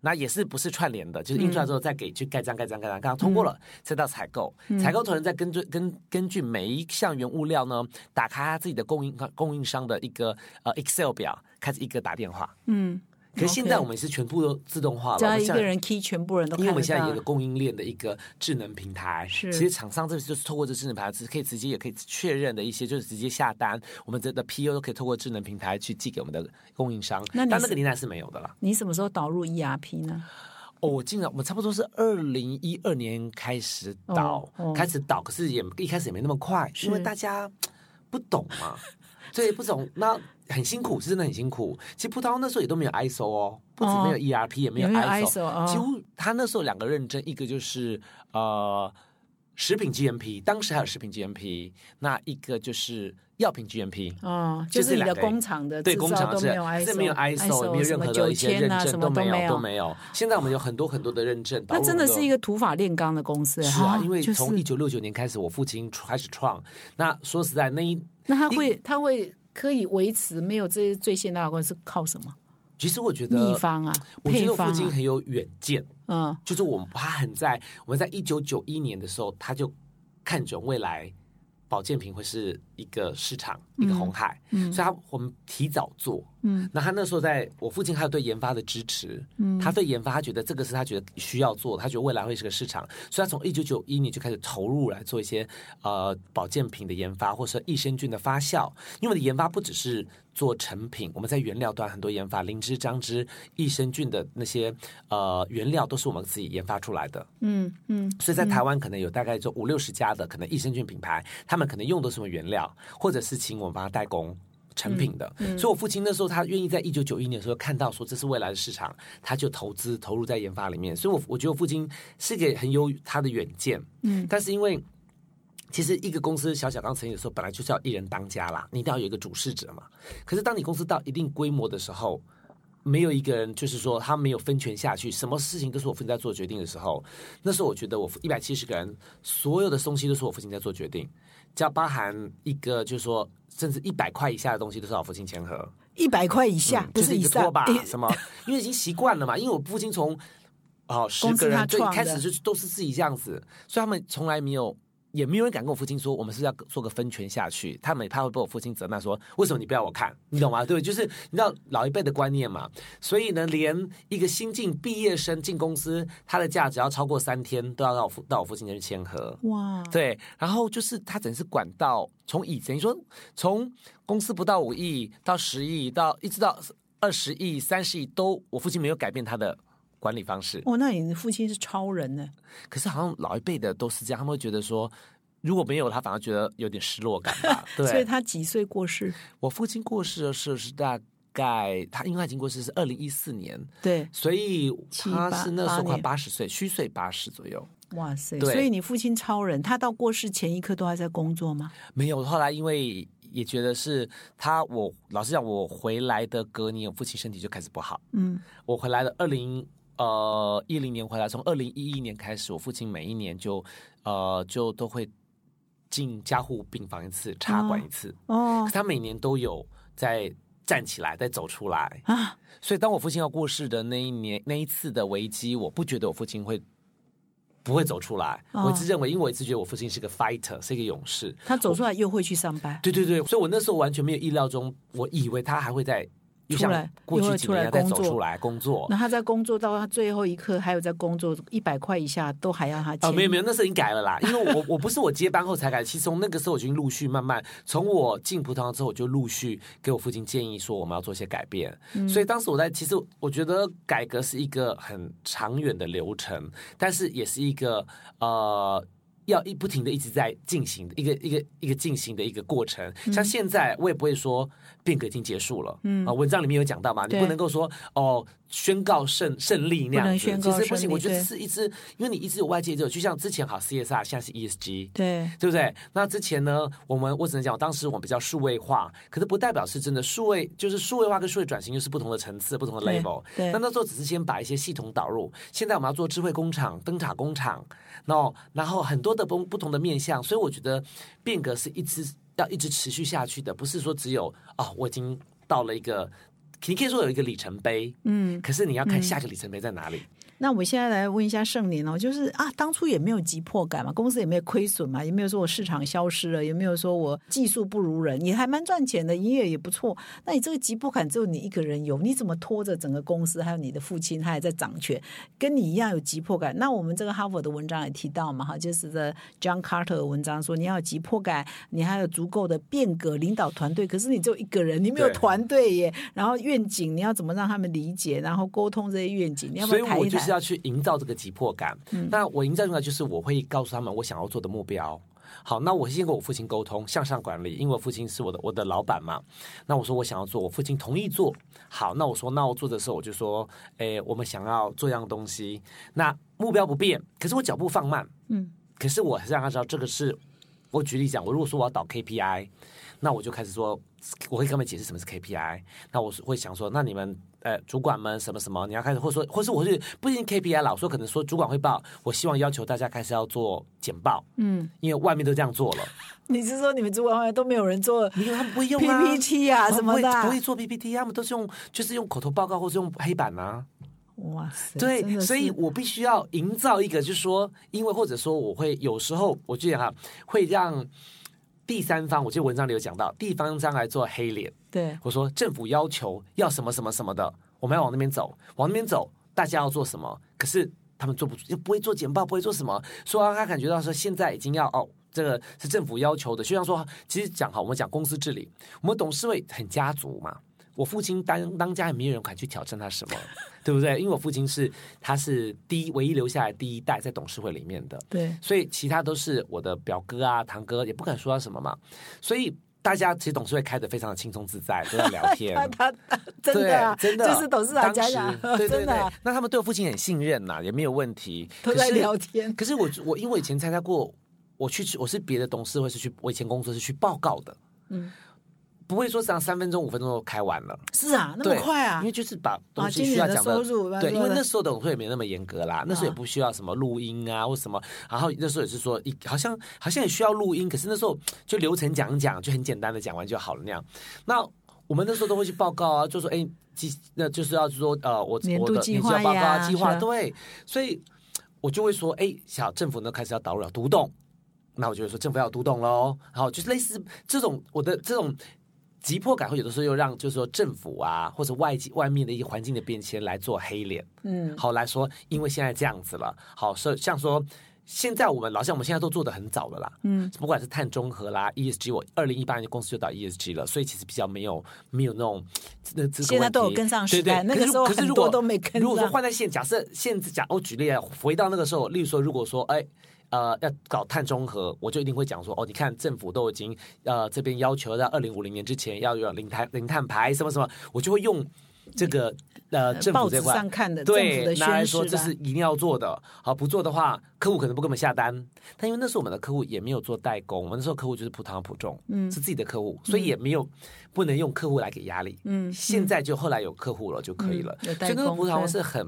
那也是不是串联的，就是印出来之后再给去盖章盖章盖章，刚刚通过了，再到采购，采购团人再根据根根据每一项原物料呢，打开他自己的供应供应商的一个呃 Excel 表，开始一个打电话。嗯，可是现在我们是全部都自动化了，我们现在只要一个人 key，全部人都因为我们现在有一个供应链的一个智能平台，是。其实厂商这就是透过这智能平台，是可以直接也可以确认的一些，就是直接下单，我们这的 PO 都可以透过智能平台去寄给我们的供应商，那但那个年代是没有的啦。你什么时候导入 ERP 呢？哦，我进来，我们差不多是二零一二年开始导，哦哦。开始导，可是也一开始也没那么快，因为大家不懂嘛，对，不懂，那很辛苦，是真的很辛苦。其实葡萄那时候也都没有 ISO 哦，不止没有 ERP，、也没有 ISO，, 几乎他那时候两个认证，一个就是呃食品 GMP，当时还有食品 GMP，那一个就是药品 GMP。哦，就就是是你的工厂的对工厂是都没有是没有 ISO，也没有任何的一些认证都没有有都没有。现在我们有很多很多的认证，那真的是一个。土法炼钢的公司，是啊，因为从一九六九年开始，我父亲开始创。那说实在，那一那他会他会可以维持没有这些最现代的公司靠什么其实我觉得秘方啊、我觉得？父亲很有远见，嗯，就是我们他很在我们在一九九一年的时候，他就看准未来保健品会是一个市场，一个红海，嗯所以他我们提早做。嗯那他那时候在我父亲，还有对研发的支持，嗯，他对研发，他觉得这个是他觉得需要做的，他觉得未来会是个市场，所以他从一九九一年就开始投入来做一些呃保健品的研发，或是益生菌的发酵。因为我的研发不只是做成品，我们在原料端很多研发，灵芝、樟芝、益生菌的那些呃原料都是我们自己研发出来的。嗯嗯所以在台湾可能有大概就五六十家的可能益生菌品牌，他们可能用的什么原料，或者是请我们帮他代工。成品的，所以我父亲那时候他愿意在一九九一年的时候看到说这是未来的市场，他就投资投入在研发里面。所以我我觉得我父亲是一个很有他的远见，嗯，但是因为其实一个公司小小刚成立的时候，本来就是要一人当家啦，你一定要有一个主事者嘛。可是当你公司到一定规模的时候，没有一个人就是说他没有分权下去，什么事情都是我父亲在做决定的时候，那时候我觉得我一百七十个人，所有的东西都是我父亲在做决定，只要包含一个就是说甚至一百块以下的东西都是老父亲签合，一百块以下，嗯不以上就是一个拖把诶什么，因为已经习惯了嘛。因为我父亲从哦十个人最开始就都是自己这样子，所以他们从来没有。也没有人敢跟我父亲说，我们是要做个分权下去。他们也怕会被我父亲责骂说，为什么你不要我看？你懂吗？对，就是你知道老一辈的观念嘛。所以呢，连一个新进毕业生进公司，他的假只要超过三天，都要到我父到我父亲那去签合。哇，对，然后就是他整是管到从以前说从公司不到五亿到十亿到一直到二十亿、三十亿，都我父亲没有改变他的管理方式。哦，那你的父亲是超人呢？可是好像老一辈的都是这样，他们会觉得说。如果没有他，反而觉得有点失落感吧。对，所以他几岁过世？我父亲过世的时候是大概他，因为他已经过世是二零一四年，对，所以他是那时候快八十岁，虚岁八十左右。哇塞！对所以你父亲超人，他到过世前一刻都还在工作吗？没有，后来因为也觉得是他，我老实讲，我回来的隔年，我父亲身体就开始不好。嗯，我回来了，二零呃一零年回来，从二零一一年开始，我父亲每一年就呃就都会进加护病房一次，插管一次。哦可他每年都有在站起来，再走出来。啊，所以当我父亲要过世的那一年那一次的危机，我不觉得我父亲会。不会走出来，哦我一直认为，因为我一直觉得我父亲是个 fighter，是一个勇士。他走出来又会去上班。对对对，所以我那时候完全没有意料中，我以为他还会在出来过去几年再走出来工作。那他在工作到他最后一刻，还有在工作一百块以下都还要他签。哦，没有没有，那时候已经改了啦，因为我我不是我接班后才改，其实从那个时候我就已经陆续慢慢，从我进葡萄牙之后，我就陆续给我父亲建议说我们要做一些改变，嗯所以当时我在其实我觉得改革是一个很长远的流程，但是也是一个呃。要一不停的一直在进行的一个一个一个进行的一个过程，嗯像现在我也不会说变革已经结束了，嗯啊，文章里面有讲到嘛，你不能够说哦宣告胜胜利那样子，其实不行，我觉得是一直，因为你一直有外界就就像之前好 CSR，现在是 ESG。对，对不对？那之前呢，我们我只能讲，当时我们比较数位化，可是不代表是真的数位，就是数位化跟数位转型又是不同的层次、不同的 level。对那那时候只是先把一些系统导入，现在我们要做智慧工厂、灯塔工厂，然后然后很多的不不同的面向，所以我觉得变革是一直要一直持续下去的，不是说只有哦，我已经到了一个。你可以说有一个里程碑，嗯，可是你要看下个里程碑在哪里。那我现在来问一下盛年哦，就是啊，当初也没有急迫感嘛，公司也没有亏损嘛，也没有说我市场消失了，也没有说我技术不如人，也还蛮赚钱的，营业也不错。那你这个急迫感只有你一个人有，你怎么拖着整个公司？还有你的父亲，他还在掌权，跟你一样有急迫感。那我们这个哈佛的文章也提到嘛，哈，就是的 John Carter 的文章说，你要有急迫感，你还有足够的变革领导团队，可是你只有一个人，你没有团队耶。然后愿景你要怎么让他们理解，然后沟通这些愿景，你要不要谈一谈？是要去营造这个急迫感。那我营造出来就是我会告诉他们我想要做的目标。好，那我先跟我父亲沟通向上管理，因为我父亲是我的我的老板嘛。那我说我想要做，我父亲同意做。好，那我说那我做的时候我就说，诶，我们想要做一样东西，那目标不变，可是我脚步放慢。嗯，可是我还是让他知道这个是。我举例讲，我如果说我要导 KPI，那我就开始说，我会跟他们解释什么是 KPI。那我是会想说，那你们呃主管们什么什么，你要开始，或者说，或是我是不一定 KPI 老，说可能说主管汇报，我希望要求大家开始要做简报，嗯，因为外面都这样做了，你是说你们主管后来都没有人做因为他们不会用啊 PPT 啊什么的啊？不会做 PPT，他们都是用就是用口头报告或是用黑板啊。哇塞，对，所以我必须要营造一个，就是说，因为或者说我会有时候我就讲啊，会让第三方，我记得文章里有讲到，地方商来做黑脸，对，我说政府要求要什么什么什么的，我们要往那边走，往那边走，大家要做什么？可是他们做不，又不会做简报，不会做什么，说让他感觉到说现在已经要哦，这个是政府要求的，就像说，其实讲好，我们讲公司治理，我们董事会很家族嘛。我父亲当当家，也没有人敢去挑战他什么，对不对？因为我父亲是他是第一唯一留下来第一代在董事会里面的，对，所以其他都是我的表哥啊、堂哥，也不敢说他什么嘛。所以大家其实董事会开的非常的轻松自在，都在聊天。他他真的啊，真的就是董事长家长，对真的。那他们对我父亲很信任呐，也没有问题，都在聊天。可是我我因为我以前参加过，我去我是别的董事会是去，我以前工作是去报告的，嗯。不会说这样三分钟五分钟就开完了，是啊，那么快啊！因为就是把东西需要讲的，对，因为那时候董事会没那么严格啦，那时候也不需要什么录音啊或什么，然后那时候也是说一好像好像也需要录音，可是那时候就流程讲讲就很简单的讲完就好了那样。那我们那时候都会去报告啊，就说哎，计那就是要说呃，我我的计划报告啊，计划对，所以我就会说哎，小政府呢开始要导入了独栋，那我就会说政府要独栋喽，然后就是类似这种我的这种。急迫感会有的时候又让就是说政府啊或者外界外面的一些环境的变迁来做黑脸，嗯，好来说，因为现在这样子了，好说像说现在我们老像我们现在都做的很早了啦，嗯，不管是碳中和啦 ESG，我二零一八年公司就到 ESG 了，所以其实比较没有没有那种那这个现在都有跟上。时代，那个时候可是如果都没跟如果说换在现假设现假我举例啊，回到那个时候，例如说如果说哎。呃，要搞碳中和，我就一定会讲说，哦，你看政府都已经呃这边要求在二零五零年之前要有零碳零碳排什么什么，我就会用这个呃政府这块上看的对拿来说这是一定要做的，好不做的话，客户可能不给我们下单。但因为那时候我们的客户也没有做代工，我们那时候客户就是葡萄普众，嗯，是自己的客户，所以也没有不能用客户来给压力。嗯，现在就后来有客户了就可以了，所以那个葡萄是很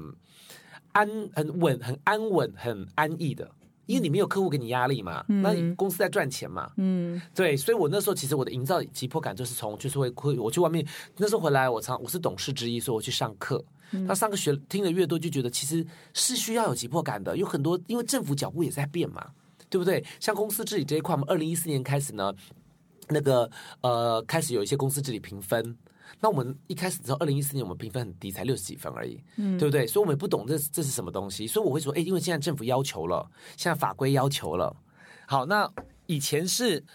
安、很稳、很安稳、很安逸的。因为你没有客户给你压力嘛，那你公司在赚钱嘛，嗯，对，所以我那时候其实我的营造急迫感就是从就是会会我去外面那时候回来，我常我是董事之一，所以我去上课，他上课学听的越多，就觉得其实是需要有急迫感的，有很多因为政府脚步也在变嘛，对不对？像公司治理这一块，我们二零一四年开始呢，那个呃开始有一些公司治理评分。那我们一开始的时候，二零一四年我们评分很低，才六十几分而已，嗯，对不对？所以我们也不懂这这是什么东西，所以我会说，哎，因为现在政府要求了，现在法规要求了。好，那以前是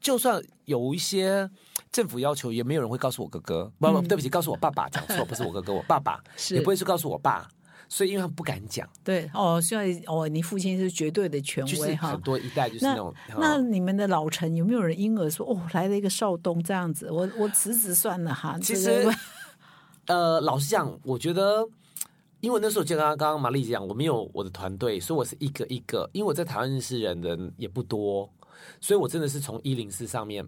就算有一些政府要求，也没有人会告诉我哥哥，不不，对不起，告诉我爸爸，讲错，不是我哥哥，我爸爸也不会去告诉我爸。所以，因为他不敢讲。对哦，所以哦，你父亲是绝对的权威哈。很多一代就是那种。那你们的老陈有没有人因而说哦，来了一个少东这样子？我我辞职算了哈。其实，呃，老实讲，我觉得，因为那时候就刚刚刚刚玛丽讲，我没有我的团队，所以我是一个一个，因为我在台湾认识人的也不多，所以我真的是从一零四上面。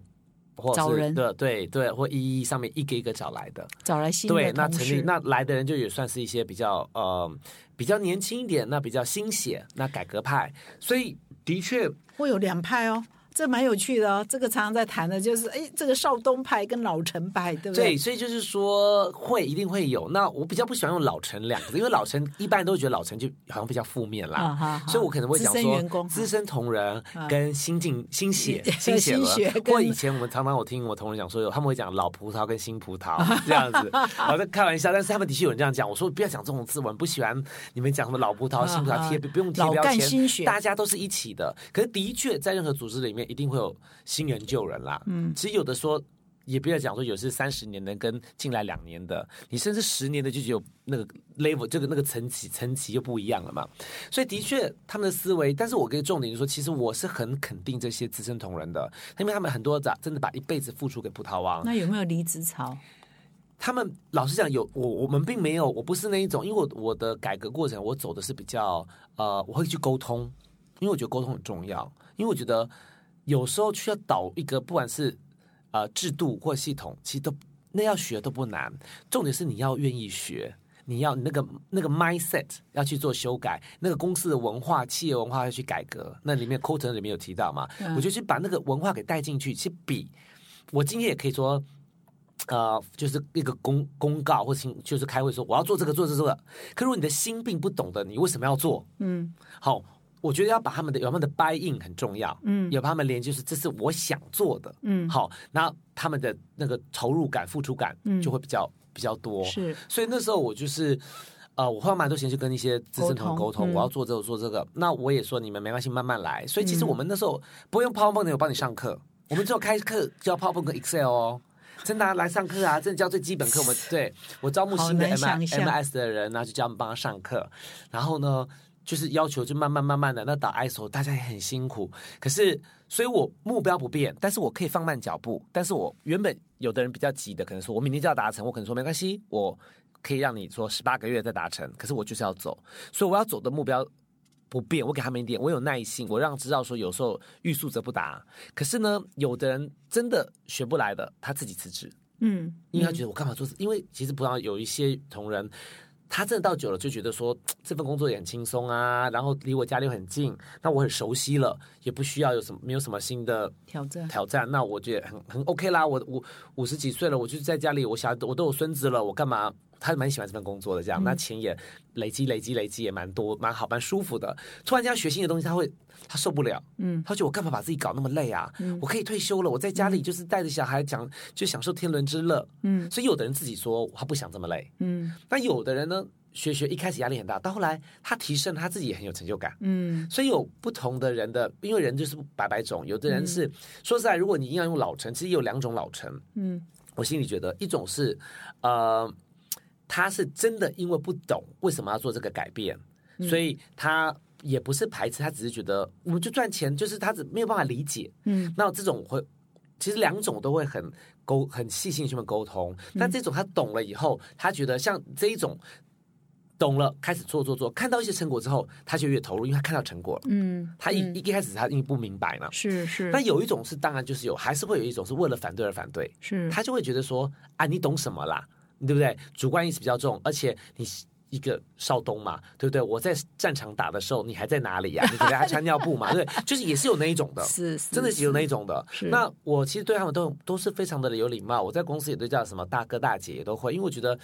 找人。的对对，或一一上面一个一个找来的，找来新的对，那成立那来的人就也算是一些比较呃比较年轻一点，那比较新血，那改革派，所以的确会有两派哦。这蛮有趣的哦，这个常常在谈的就是，哎，这个少东派跟老陈派，对不对？对，所以就是说会一定会有。那我比较不喜欢用老陈两个字，因为老陈一般都觉得老陈就好像比较负面啦，所以我可能会讲说资深同仁跟新进新血新血了。或以前我们常常我听我同仁讲说有，他们会讲老葡萄跟新葡萄 这样子，我在开玩笑，但是他们的确有人这样讲。我说不要讲这种字，我不喜欢你们讲什么老葡萄新葡萄贴不用贴标签，大家都是一起的。可是的确在任何组织里面。一定会有新人旧人啦。嗯，其实有的说也不要讲说有是三十年的跟进来两年的，你甚至十年的就只有那个 level 这个那个层级层级就不一样了嘛。所以的确他们的思维，但是我跟重点就说，其实我是很肯定这些资深同仁的，因为他们很多的真的把一辈子付出给葡萄王。那有没有离职潮？他们老实讲，有我我们并没有，我不是那一种，因为我我的改革过程，我走的是比较呃，我会去沟通，因为我觉得沟通很重要，因为我觉得。有时候需要导一个，不管是呃制度或系统，其实都那要学都不难。重点是你要愿意学，你要那个那个 mindset 要去做修改，那个公司的文化、企业文化要去改革。那里面 c o t e n 里面有提到嘛？我就去把那个文化给带进去，去比。我今天也可以说，呃，就是一个公公告或请就是开会说我要做这个做这个。可如果你的心并不懂得，你为什么要做？嗯，好。我觉得要把他们的有他们的 buy in 很重要，嗯有他们连就是这是我想做的，嗯好，那他们的那个投入感、付出感嗯就会比较、比较多。是所以那时候我就是。呃，我花蛮多时间去跟一些资深同仁沟通，嗯我要做这个做这个。那我也说你们没关系，慢慢来。所以其实嗯我们那时候不用 PowerPoint 有帮你上课，我们只有开课教 PowerPoint 跟 Excel 哦。真的、啊、来上课啊，真的教最基本课。我们对我招募新的 M M S 的人，然后就叫他们帮他上课。然后呢，就是要求就慢慢慢慢的，那打 ISO 大家也很辛苦。可是，所以我目标不变，但是我可以放慢脚步。但是我原本有的人比较急的，可能说我明天就要达成，我可能说没关系，我可以让你说十八个月再达成。可是我就是要走，所以我要走的目标。不变，我给他们一点，我有耐心，我让知道说有时候欲速则不达。可是呢，有的人真的学不来的，他自己辞职，嗯，因为他觉得我干嘛做这？因为其实不知道有一些同仁，他真的到久了就觉得说 这份工作也很轻松啊，然后离我家里又很近，那我很熟悉了，也不需要有什么没有什么新的挑战挑战，那我觉得很很 OK 啦。我我五十几岁了，我就是在家里，我小孩我都有孙子了，我干嘛？他蛮喜欢这份工作的，这样，那钱也累积累积累积也蛮多，蛮好，蛮舒服的。突然间要学新的东西，他会他受不了，嗯。他觉得我干嘛把自己搞那么累啊？我可以退休了，我在家里就是带着小孩讲，就享受天伦之乐。嗯。所以有的人自己说他不想这么累，嗯。那有的人呢，学学一开始压力很大，到后来他提升，他自己也很有成就感。嗯。所以有不同的人的，因为人就是百百种，有的人是、说实在，如果你硬要用老成，其实有两种老成。嗯。我心里觉得，一种是呃，他是真的因为不懂为什么要做这个改变，所以他也不是排斥，他只是觉得我们就赚钱，就是他只没有办法理解。嗯那这种会，其实两种都会很沟很细心去沟通。但这种他懂了以后，他觉得像这一种懂了，开始做做做，看到一些成果之后，他就越投入，因为他看到成果了。嗯，他一、嗯一开始他因为不明白嘛，是是，那有一种是当然就是有，还是会有一种是为了反对而反对，是他就会觉得说啊，你懂什么啦？对不对？主观意识比较重，而且你一个少东嘛，对不对？我在战场打的时候，你还在哪里呀、你可能还穿尿布嘛，对？就是也是有那一种的。是是真的是有那一种的。那我其实对他们都都是非常的有礼貌，我在公司也都叫什么大哥大姐也都会，因为我觉得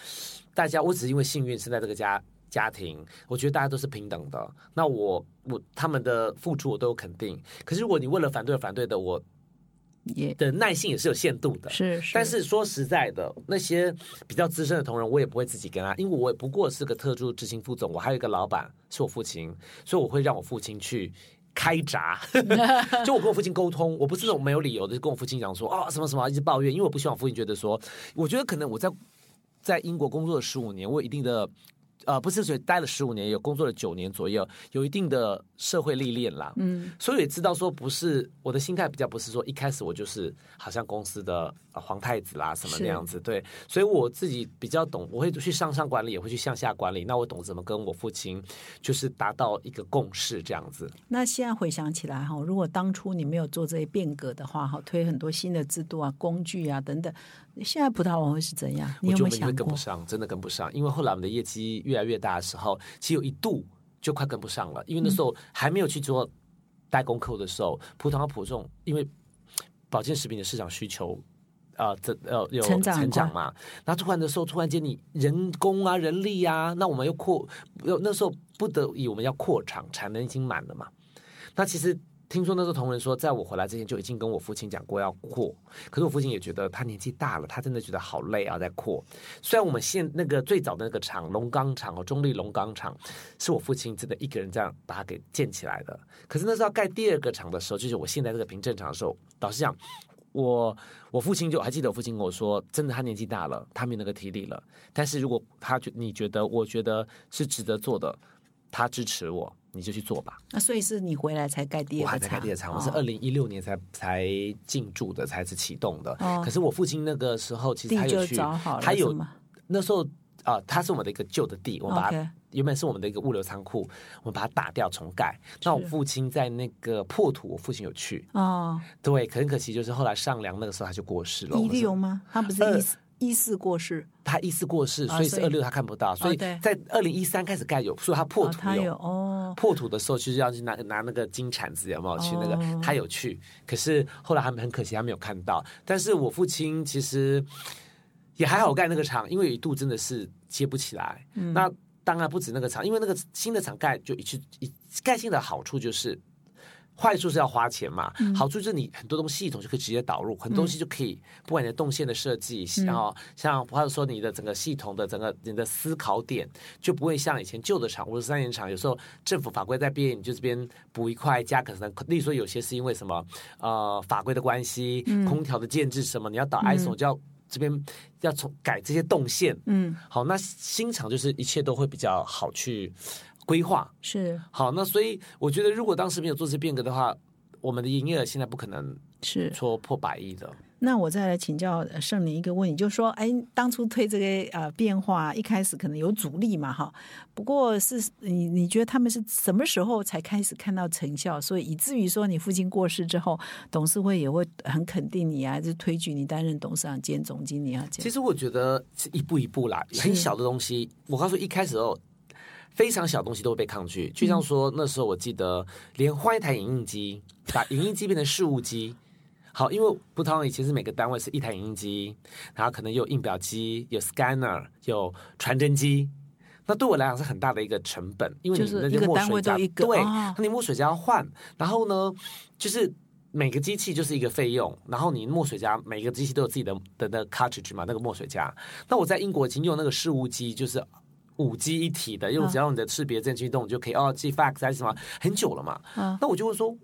大家我只是因为幸运生在这个家家庭，我觉得大家都是平等的。那我我他们的付出我都有肯定，可是如果你为了反对而反对的，我也的耐性也是有限度的。是是，但是说实在的，那些比较资深的同仁，我也不会自己跟他，因为我也不过是个特助执行副总，我还有一个老板是我父亲，所以我会让我父亲去。开闸，就我跟我父亲沟通，我不是那种没有理由的跟我父亲讲说啊、什么什么一直抱怨，因为我不希望我父亲觉得说，我觉得可能我在在英国工作了十五年，我有一定的呃不是所以待了十五年，有工作了九年左右，有一定的社会历练啦，嗯。所以也知道说不是我的心态比较不是说一开始我就是好像公司的、呃、皇太子啦什么那样子，对，所以我自己比较懂，我会去上上管理，也会去向下管理，那我懂怎么跟我父亲就是达到一个共识这样子。那现在回想起来哈，如果当初你没有做这些变革的话哈，推很多新的制度啊、工具啊等等，现在葡萄王会是怎样？你有没有想过？跟不上，真的跟不上，因为后来我们的业绩越来越大的时候，其实有一度就快跟不上了，因为那时候还没有去做代工客户的时候，葡萄和普种因为保健食品的市场需求。呃，这呃有成长嘛？那突然的时候，突然间你人工啊、人力啊，那我们又扩，又那时候不得已我们要扩厂，产能已经满了嘛。那其实听说那时候同仁说，在我回来之前就已经跟我父亲讲过要扩，可是我父亲也觉得他年纪大了，他真的觉得好累啊，在扩。虽然我们现那个最早的那个厂龙岗厂哦，中立龙岗厂是我父亲真的一个人这样把它给建起来的，可是那时候要盖第二个厂的时候，就是我现在这个平镇厂的时候，老实讲。我我父亲就还记得我父亲跟我说，真的他年纪大了，他没有那个体力了。但是如果他觉你觉得，我觉得是值得做的，他支持我，你就去做吧。那所以是你回来才盖第我还二个厂，在盖第二厂，我是哦二零一六年才才进驻的，才是启动的。哦可是我父亲那个时候其实他有去他有那时候啊、它是我们的一个旧的地，我们把它原本是我们的一个物流仓库，我们把它打掉重盖。那我父亲在那个破土，我父亲有去，哦，对，很可惜就是后来上梁那个时候他就过世了。我一们是六吗？他不是呃一四一四过世，他一四过世，啊所以是二六他看不到，所以对在二零一三开始盖有，所以他破哦，土他有哦，破土的时候，就是要去拿拿那个金铲子，有没有去那个？哦他有去，可是后来他们很可惜，他没有看到。但是我父亲其实也还好盖那个厂，因为有一度真的是接不起来。嗯。那当然不止那个厂，因为那个新的厂盖就一去一盖新的好处就是。坏处是要花钱嘛，好处就是你很多东西系统就可以直接导入，很多东西就可以，不管你的动线的设计，然后像或者说你的整个系统的整个你的思考点，就不会像以前旧的厂或者三年厂，有时候政府法规在变，你就这边补一块加，可能例如说有些是因为什么呃法规的关系，空调的建制什么，你要导 ISO 就要这边要从改这些动线，嗯，好，那新厂就是一切都会比较好去。规划是好，那所以我觉得，如果当时没有做这变革的话，我们的营业额现在不可能是说破百亿的。那我再来请教圣林一个问题，就是说，哎，当初推这个呃变化，一开始可能有阻力嘛，哈。不过是你你觉得他们是什么时候才开始看到成效？所以以至于说你父亲过世之后，董事会也会很肯定你啊，还是推举你担任董事长兼总经理啊？其实我觉得是一步一步啦，很小的东西。我告诉一开始哦。非常小东西都会被抗拒，就像说那时候我记得，连换一台影印机，把影印机变成事务机，好，因为不同以前是每个单位是一台影印机，然后可能有印表机、有 scanner、有传真机，那对我来讲是很大的一个成本，因为你那个墨水一个，对，那你墨水加要换，然后呢，就是每个机器就是一个费用，然后你墨水家每个机器都有自己的的的 cartridge 嘛，那个墨水加，那我在英国已经用那个事务机，就是。五 G 一体的，用只要你的识别证去动，就可以哦，寄 fax 还是什么，很久了嘛。那我就会说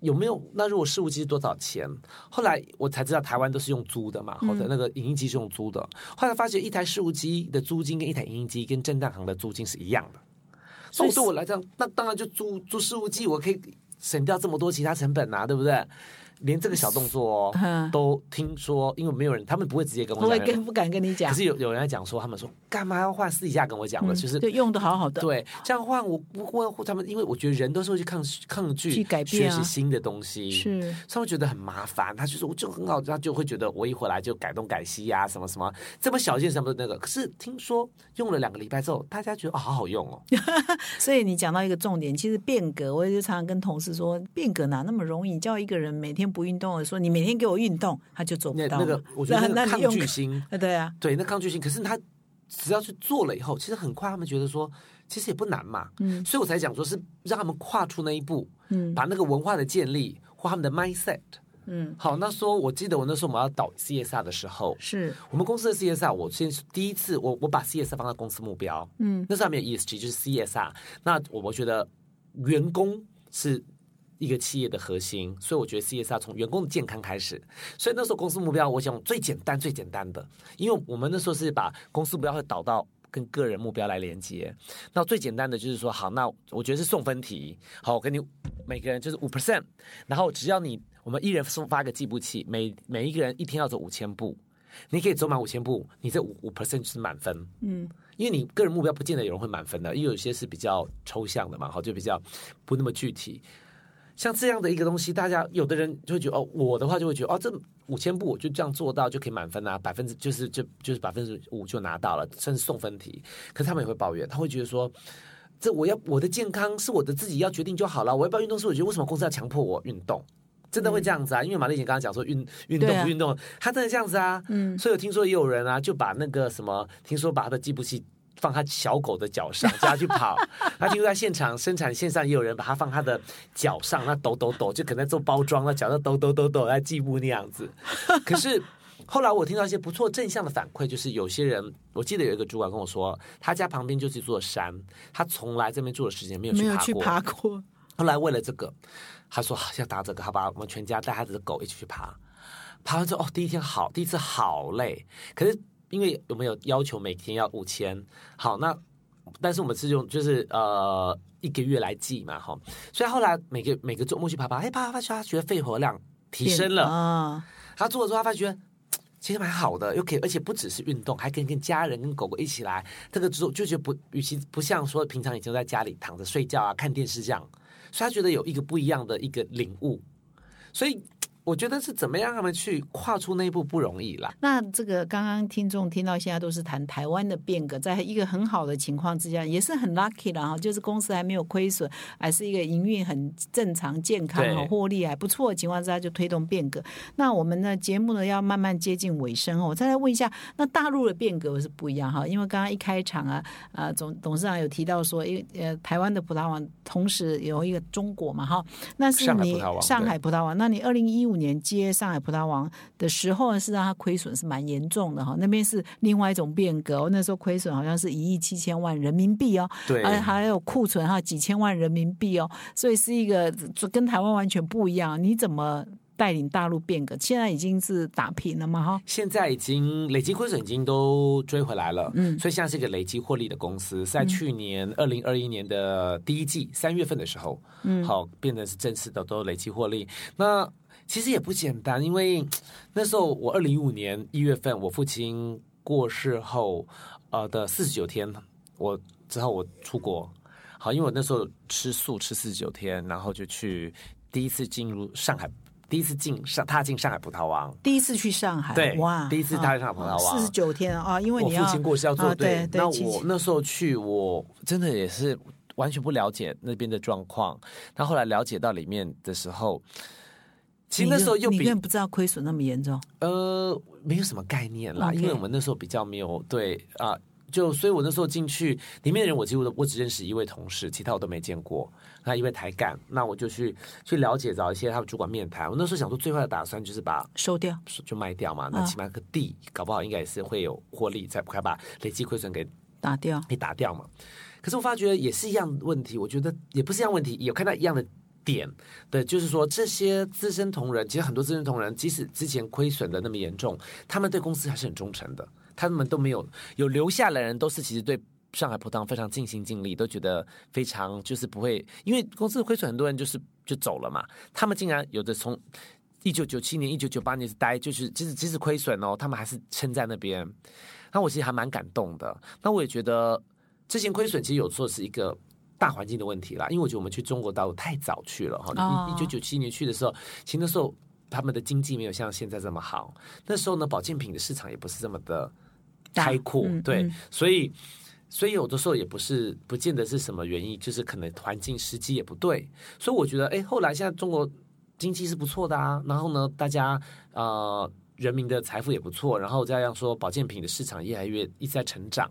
有没有？那如果事务机是多少钱？后来我才知道台湾都是用租的嘛，好的那个影音机是用租的。后来发觉一台事务机的租金跟一台影音机跟正大行的租金是一样的。所以对我来讲，那当然就租租事务机，我可以省掉这么多其他成本啊，对不对？连这个小动作哦，都听说，因为没有人，他们不会直接跟我讲，不会跟不敢跟你讲。可是有有人在讲说，他们说干嘛要换？私底下跟我讲了，就是对用的好好的。对，这样换我不会他们，因为我觉得人都是会去抗抗拒、去改变、学习新的东西，是他们觉得很麻烦。他就说我就很好，他就会觉得我一回来就改东改西呀，什么什么这么小件什么那个。可是听说用了两个礼拜之后，大家觉得哦好好用哦。所以你讲到一个重点，其实变革，我也就常常跟同事说，变革哪那么容易？叫一个人每天不运动，说你每天给我运动，他就做不到。那个，我觉得那个抗拒心，对啊，对，那抗拒心。可是他只要去做了以后，其实很快，他们觉得说，其实也不难嘛。嗯，所以我才讲说是让他们跨出那一步，嗯，把那个文化的建立或他们的 mindset，嗯，好。那说我记得我那时候我们要导 CSR 的时候，是我们公司的 CSR，我先第一次我我把 CSR 放在公司目标，嗯，那时候没有 ESG，就是 CSR。那我我觉得员工是。一个企业的核心，所以我觉得 CSR 从员工的健康开始。所以那时候公司目标，我想最简单、最简单的，因为我们那时候是把公司目标会导到跟个人目标来连接。那最简单的就是说，好，那我觉得是送分题。好，我给你每个人就是五 percent，然后只要你我们一人送发一个计步器，每每一个人一天要走五千步，你可以走满五千步，你这五五 percent 就是满分。嗯，因为你个人目标不见得有人会满分的，因为有些是比较抽象的嘛，好，就比较不那么具体。像这样的一个东西，大家有的人就会觉得哦，我的话就会觉得哦，这五千步我就这样做到就可以满分啊，百分之就是就就是百分之五就拿到了，甚至送分题。可是他们也会抱怨，他会觉得说，这我要我的健康是我的自己要决定就好了，我要不要运动是我觉得为什么公司要强迫我运动？真的会这样子啊？因为马丽姐刚刚讲说运运动不运动，他真的这样子啊。嗯，所以我听说也有人啊，就把那个什么，听说把他的计步器。放他小狗的脚上，叫他去跑。他听说在现场生产线上也有人把它放他的脚上，那抖抖抖，就可能做包装，那脚在抖抖抖抖在计步那样子。可是后来我听到一些不错正向的反馈，就是有些人，我记得有一个主管跟我说，他家旁边就是一座山，他从来这边住的时间没有去爬过。爬过。后来为了这个，他说要打这个，好吧，我们全家带他的狗一起去爬。爬完之后，哦，第一天好，第一次好累，可是。因为有没有要求每天要五千？好，那但是我们是用就是呃一个月来计嘛，哈，所以后来每个每个周末去爬爬，哎，爬爬爬，他觉得肺活量提升了啊。他做了之后，他发觉其实蛮好的，又可以，而且不只是运动，还可以跟家人跟狗狗一起来。这个之后就觉得不，与其不像说平常以前在家里躺着睡觉啊、看电视这样，所以他觉得有一个不一样的一个领悟。所以我觉得是怎么样他们去跨出那一步不容易啦。那这个刚刚听众听到现在都是谈台湾的变革，在一个很好的情况之下，也是很 lucky 的哈，就是公司还没有亏损，还是一个营运很正常、健康、对哈，获利还不错的情况之下，就推动变革。那我们的节目呢要慢慢接近尾声哦，我再来问一下，那大陆的变革是不一样哈，因为刚刚一开场啊，呃总董事长有提到说，因为呃台湾的葡萄王同时有一个中国嘛哈，那是你上海葡萄王上海葡萄王，那你二零一五年接上海葡萄王的时候呢，是让他亏损是蛮严重的哈，那边是另外一种变革哦，那时候亏损好像是一亿七千万人民币哦，对而还有库存哈几千万人民币哦，所以是一个跟台湾完全不一样。你怎么带领大陆变革？现在已经是打平了嘛哈？现在已经累积亏损已经都追回来了，嗯所以现在是一个累积获利的公司。在去年二零二一年的第一季三月份的时候，嗯，好变成是正式的都累积获利。那其实也不简单，因为 那时候我二零一五年一月份我父亲过世后，呃的四十九天，我之后我出国，好，因为我那时候吃素吃四十九天，然后就去第一次进入上海。第一次进上踏进上海葡萄王，第一次去上海，对哇，第一次踏上葡萄王四十九天啊，因为我你要父亲过世要做啊对，那我那时候去，我真的也是完全不了解那边的状况。那后来了解到里面的时候，其实那时候又比你不知道亏损那么严重，呃没有什么概念啦因为我们那时候比较没有对啊。就所以，我那时候进去里面的人，我几乎都我只认识一位同事，其他我都没见过。那因为台干，那我就去去了解，找一些他们主管面谈。我那时候想说，最坏的打算就是把收掉。就卖掉嘛，那啊起码个地，搞不好应该也是会有获利，才不会把累积亏损给打掉，被打掉嘛。可是我发觉也是一样的问题，我觉得也不是一样问题，有看到一样的点，对，就是说这些资深同仁，其实很多资深同仁，即使之前亏损的那么严重，他们对公司还是很忠诚的，他们都没有有留下来的人，都是其实对。上海葡萄非常尽心尽力，都觉得非常就是不会，因为公司的亏损，很多人就是就走了嘛。他们竟然有的从一九九七年、一九九八年是待，就是即使即使亏损哦，他们还是撑在那边。那我其实还蛮感动的。那我也觉得之前亏损其实有时候是一个大环境的问题啦，因为我觉得我们去中国大陆太早去了哈。哦一九九七年去的时候，其实那时候他们的经济没有像现在这么好，那时候呢，保健品的市场也不是这么的开阔，嗯对，嗯所以。所以有的时候也不是不见得是什么原因，就是可能环境时机也不对。所以我觉得，哎，后来现在中国经济是不错的啊，然后呢，大家呃人民的财富也不错，然后再让说保健品的市场越来越一直在成长，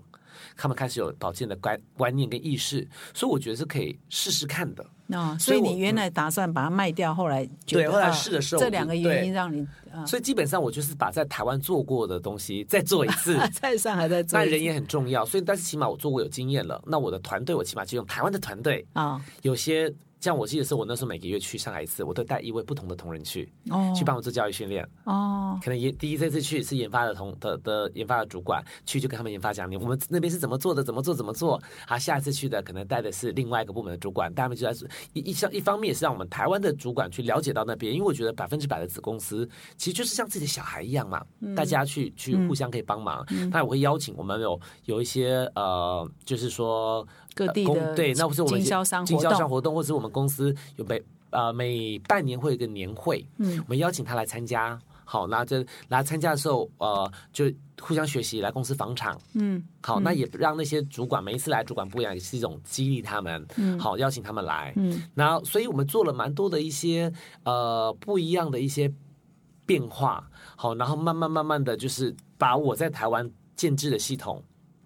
他们开始有保健的观观念跟意识，所以我觉得是可以试试看的。哦，所以你原来打算把它卖掉，后来就对后来试的时候这两个原因让你啊，所以基本上我就是把在台湾做过的东西再做一次。在上海再做那人也很重要，所以但是起码我做过有经验了，那我的团队我起码就用台湾的团队，啊有些像我记得是我那时候每个月去上海一次，我都带一位不同的同仁去，哦去帮我做教育训练。哦可能研第一这次去是研发的同的的研发的主管去就跟他们研发讲，你我们那边是怎么做的，怎么做怎么做。好，下一次去的可能带的是另外一个部门的主管，他们就在一一一方面也是让我们台湾的主管去了解到那边，因为我觉得百分之百的子公司其实就是像自己的小孩一样嘛，大家去去互相可以帮忙。那我会邀请我们有有一些呃，就是说呃各地的公对，那不是我们经销商经销活动商活动，或者是我们公司有每呃每半年会有一个年会，嗯我们邀请他来参加。好，那这来参加的时候，呃，就互相学习，来公司访厂。嗯好，那也让那些主管每一次来，主管不一样，也是一种激励他们。嗯好，邀请他们来。嗯然后，所以我们做了蛮多的一些呃不一样的一些变化。好，然后慢慢慢慢的就是把我在台湾建制的系统，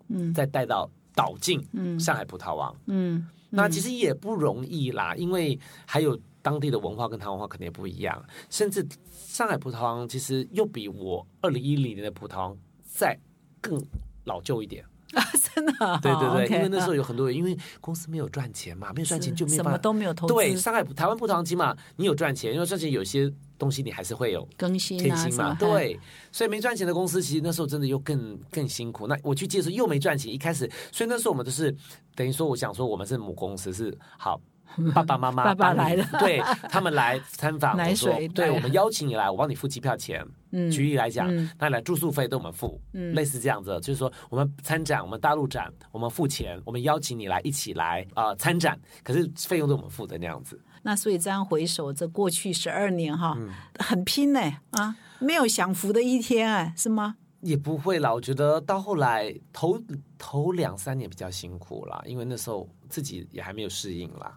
嗯再带到导进嗯上海葡萄王。嗯，那其实也不容易啦，因为还有当地的文化跟台湾文化肯定也不一样，甚至上海葡萄王其实又比我二零一零年的葡萄王再更老旧一点。啊，真的啊，对对对因为那时候啊有很多人，因为公司没有赚钱嘛，没有赚钱就没有什么办法。都没有投资，对，上海台湾葡萄糖起码你有赚钱，因为赚钱有些东西你还是会有更新嘛，对，所以没赚钱的公司，其实那时候真的又更更辛苦。那我去接触又没赚钱，一开始，所以那时候我们都是等于说，我想说我们是母公司是好。爸爸妈妈爸爸来了对他们来参访，奶我说水对我们邀请你来，我帮你付机票钱。嗯举例来讲嗯，那来住宿费都我们付，嗯类似这样子，就是说我们参展，我们大陆展，我们付钱，我们邀请你来一起来啊、呃参展，可是费用都我们付的那样子。那所以这样回首这过去十二年哈，嗯很拼呢啊，没有享福的一天哎，是吗？也不会啦，我觉得到后来头头两三年比较辛苦啦，因为那时候自己也还没有适应啦，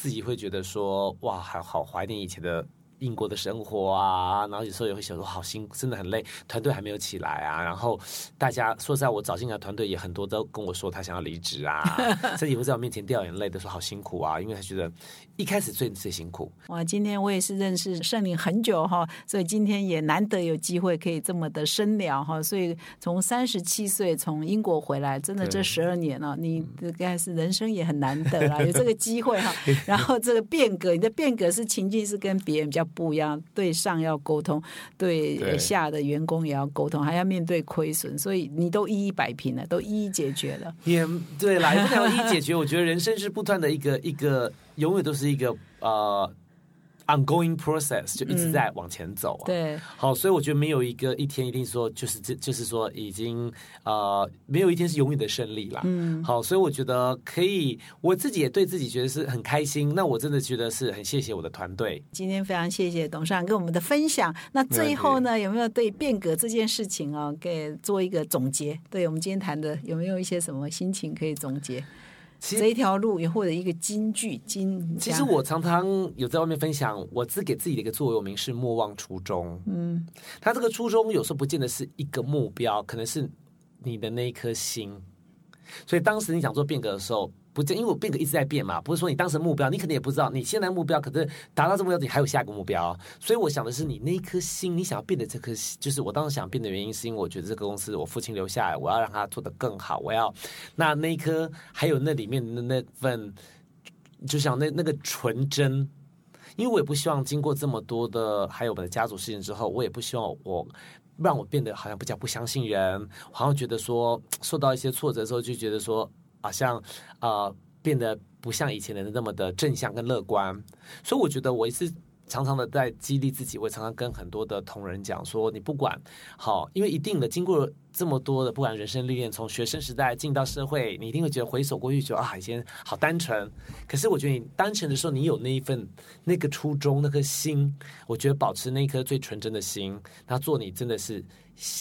自己会觉得说哇，还好怀念以前的英国的生活啊，然后有时候也会想说好辛苦，真的很累，团队还没有起来啊，然后大家说实在，我找进来团队也很多都跟我说他想要离职啊，甚至也会在我面前掉眼泪的说好辛苦啊，因为他觉得一开始最最辛苦，哇，今天我也是认识圣灵很久哈，所以今天也难得有机会可以这么的深聊哈。所以从三十七岁从英国回来，真的这对十二年了、你应该是人生也很难得啦，有这个机会哈。然后这个变革，你的变革是情境是跟别人比较不一样，对上要沟通，对对下的员工也要沟通，还要面对亏损，所以你都一一摆平了，都一一解决了。也对啦，也不能一一解决。我觉得人生是不断的一个一个，永远都是一个呃 ongoing process，就一直在往前走啊。对，好，所以我觉得没有一个一天一定说就是这就是说已经呃没有一天是永远的胜利啦。嗯，好，所以我觉得可以，我自己也对自己觉得是很开心。那我真的觉得是很谢谢我的团队。今天非常谢谢董事长跟我们的分享。那最后呢，有没有对变革这件事情哦，给做一个总结？对我们今天谈的，有没有一些什么心情可以总结？其实这一条路，也获得一个金句金。其实我常常有在外面分享，我自给自己的一个座右铭是“莫忘初衷”。嗯，他这个初衷有时候不见得是一个目标，可能是你的那一颗心。所以当时你想做变革的时候，不因为我变革一直在变嘛，不是说你当时目标，你可能也不知道你现在目标，可是达到这目标，你还有下一个目标。所以我想的是你那一颗心，你想要变的这颗心，就是我当时想变的原因，是因为我觉得这个公司我父亲留下来，我要让它做得更好，我要那那一颗还有那里面的那份。就像那那个纯真，因为我也不希望经过这么多的，还有我们的家族事情之后，我也不希望我让我变得好像比较不相信人，好像觉得说受到一些挫折之后，就觉得说好像呃变得不像以前的那么的正向跟乐观，所以我觉得我也是。常常的在激励自己，我也常常跟很多的同仁讲说，你不管好，因为一定的经过这么多的，不管人生历练，从学生时代进到社会，你一定会觉得回首过去，觉得啊，以前好单纯。可是我觉得你单纯的时候，你有那一份那个初衷，那颗心，我觉得保持那一颗最纯真的心，那做你真的是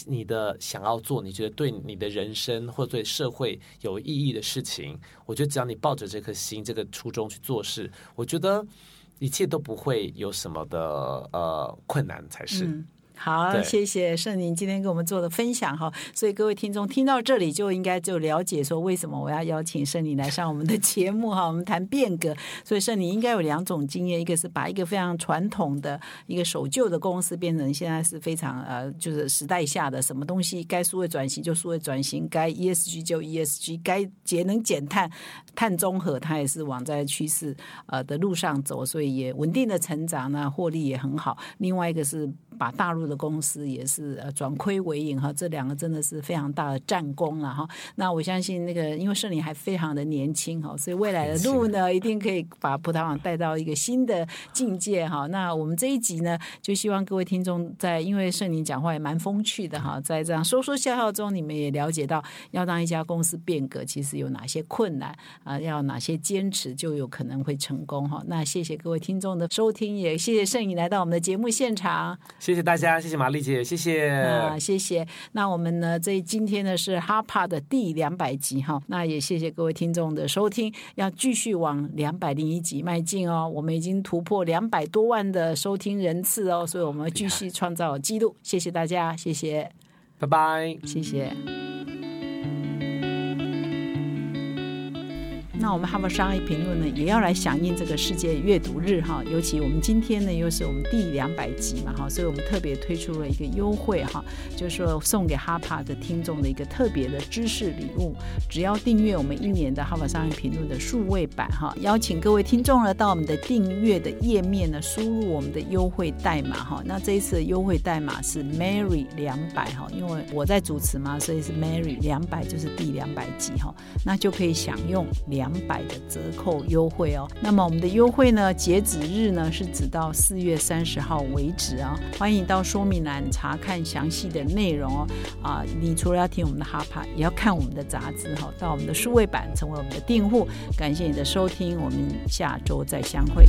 你的想要做，你觉得对你的人生或对社会有意义的事情，我觉得只要你抱着这颗心、这个初衷去做事，我觉得一切都不会有什么的呃困难才是。好，谢谢盛宁今天给我们做的分享哈。所以各位听众听到这里就应该就了解说，为什么我要邀请盛宁来上我们的节目哈。我们谈变革，所以盛宁应该有两种经验，一个是把一个非常传统的一个守旧的公司变成现在是非常呃，就是时代下的什么东西该数位转型就数位转型，该 ESG 就 ESG，该节能减碳、碳中和，它也是往在趋势呃的路上走，所以也稳定的成长呢，获利也很好。另外一个是把大陆的公司也是呃转亏为盈哈，这两个真的是非常大的战功了哈。那我相信那个因为盛林还非常的年轻哈，所以未来的路呢一定可以把葡萄网带到一个新的境界哈。那我们这一集呢，就希望各位听众在因为盛林讲话也蛮风趣的哈，在这样说说笑笑中，你们也了解到要让一家公司变革，其实有哪些困难啊，要哪些坚持就有可能会成功哈。那谢谢各位听众的收听，也谢谢盛林来到我们的节目现场。谢谢大家，谢谢玛丽姐，谢谢。啊，谢谢。那我们呢，这今天呢是哈帕的第两百集哈，那也谢谢各位听众的收听，要继续往两百零一集迈进哦。我们已经突破两百多万的收听人次哦，所以我们继续创造记录。谢谢大家，谢谢，拜拜。谢谢。那我们哈佛商业评论呢，也要来响应这个世界阅读日哈。尤其我们今天呢，又是我们第两百集嘛哈，所以我们特别推出了一个优惠哈，就是说送给哈帕的听众的一个特别的知识礼物。只要订阅我们一年的哈佛商业评论的数位版哈，邀请各位听众呢到我们的订阅的页面呢，输入我们的优惠代码哈。那这一次的优惠代码是 Mary 两百哈，因为我在主持嘛，所以是 Mary 两百，就是第两百集哈，那就可以享用两。两百的折扣优惠哦。那么我们的优惠呢，截止日呢是直到四月三十号为止啊。欢迎到说明栏查看详细的内容哦。啊，你除了要听我们的哈帕，也要看我们的杂志哈。到我们的数位版成为我们的订户。感谢你的收听，我们下周再相会。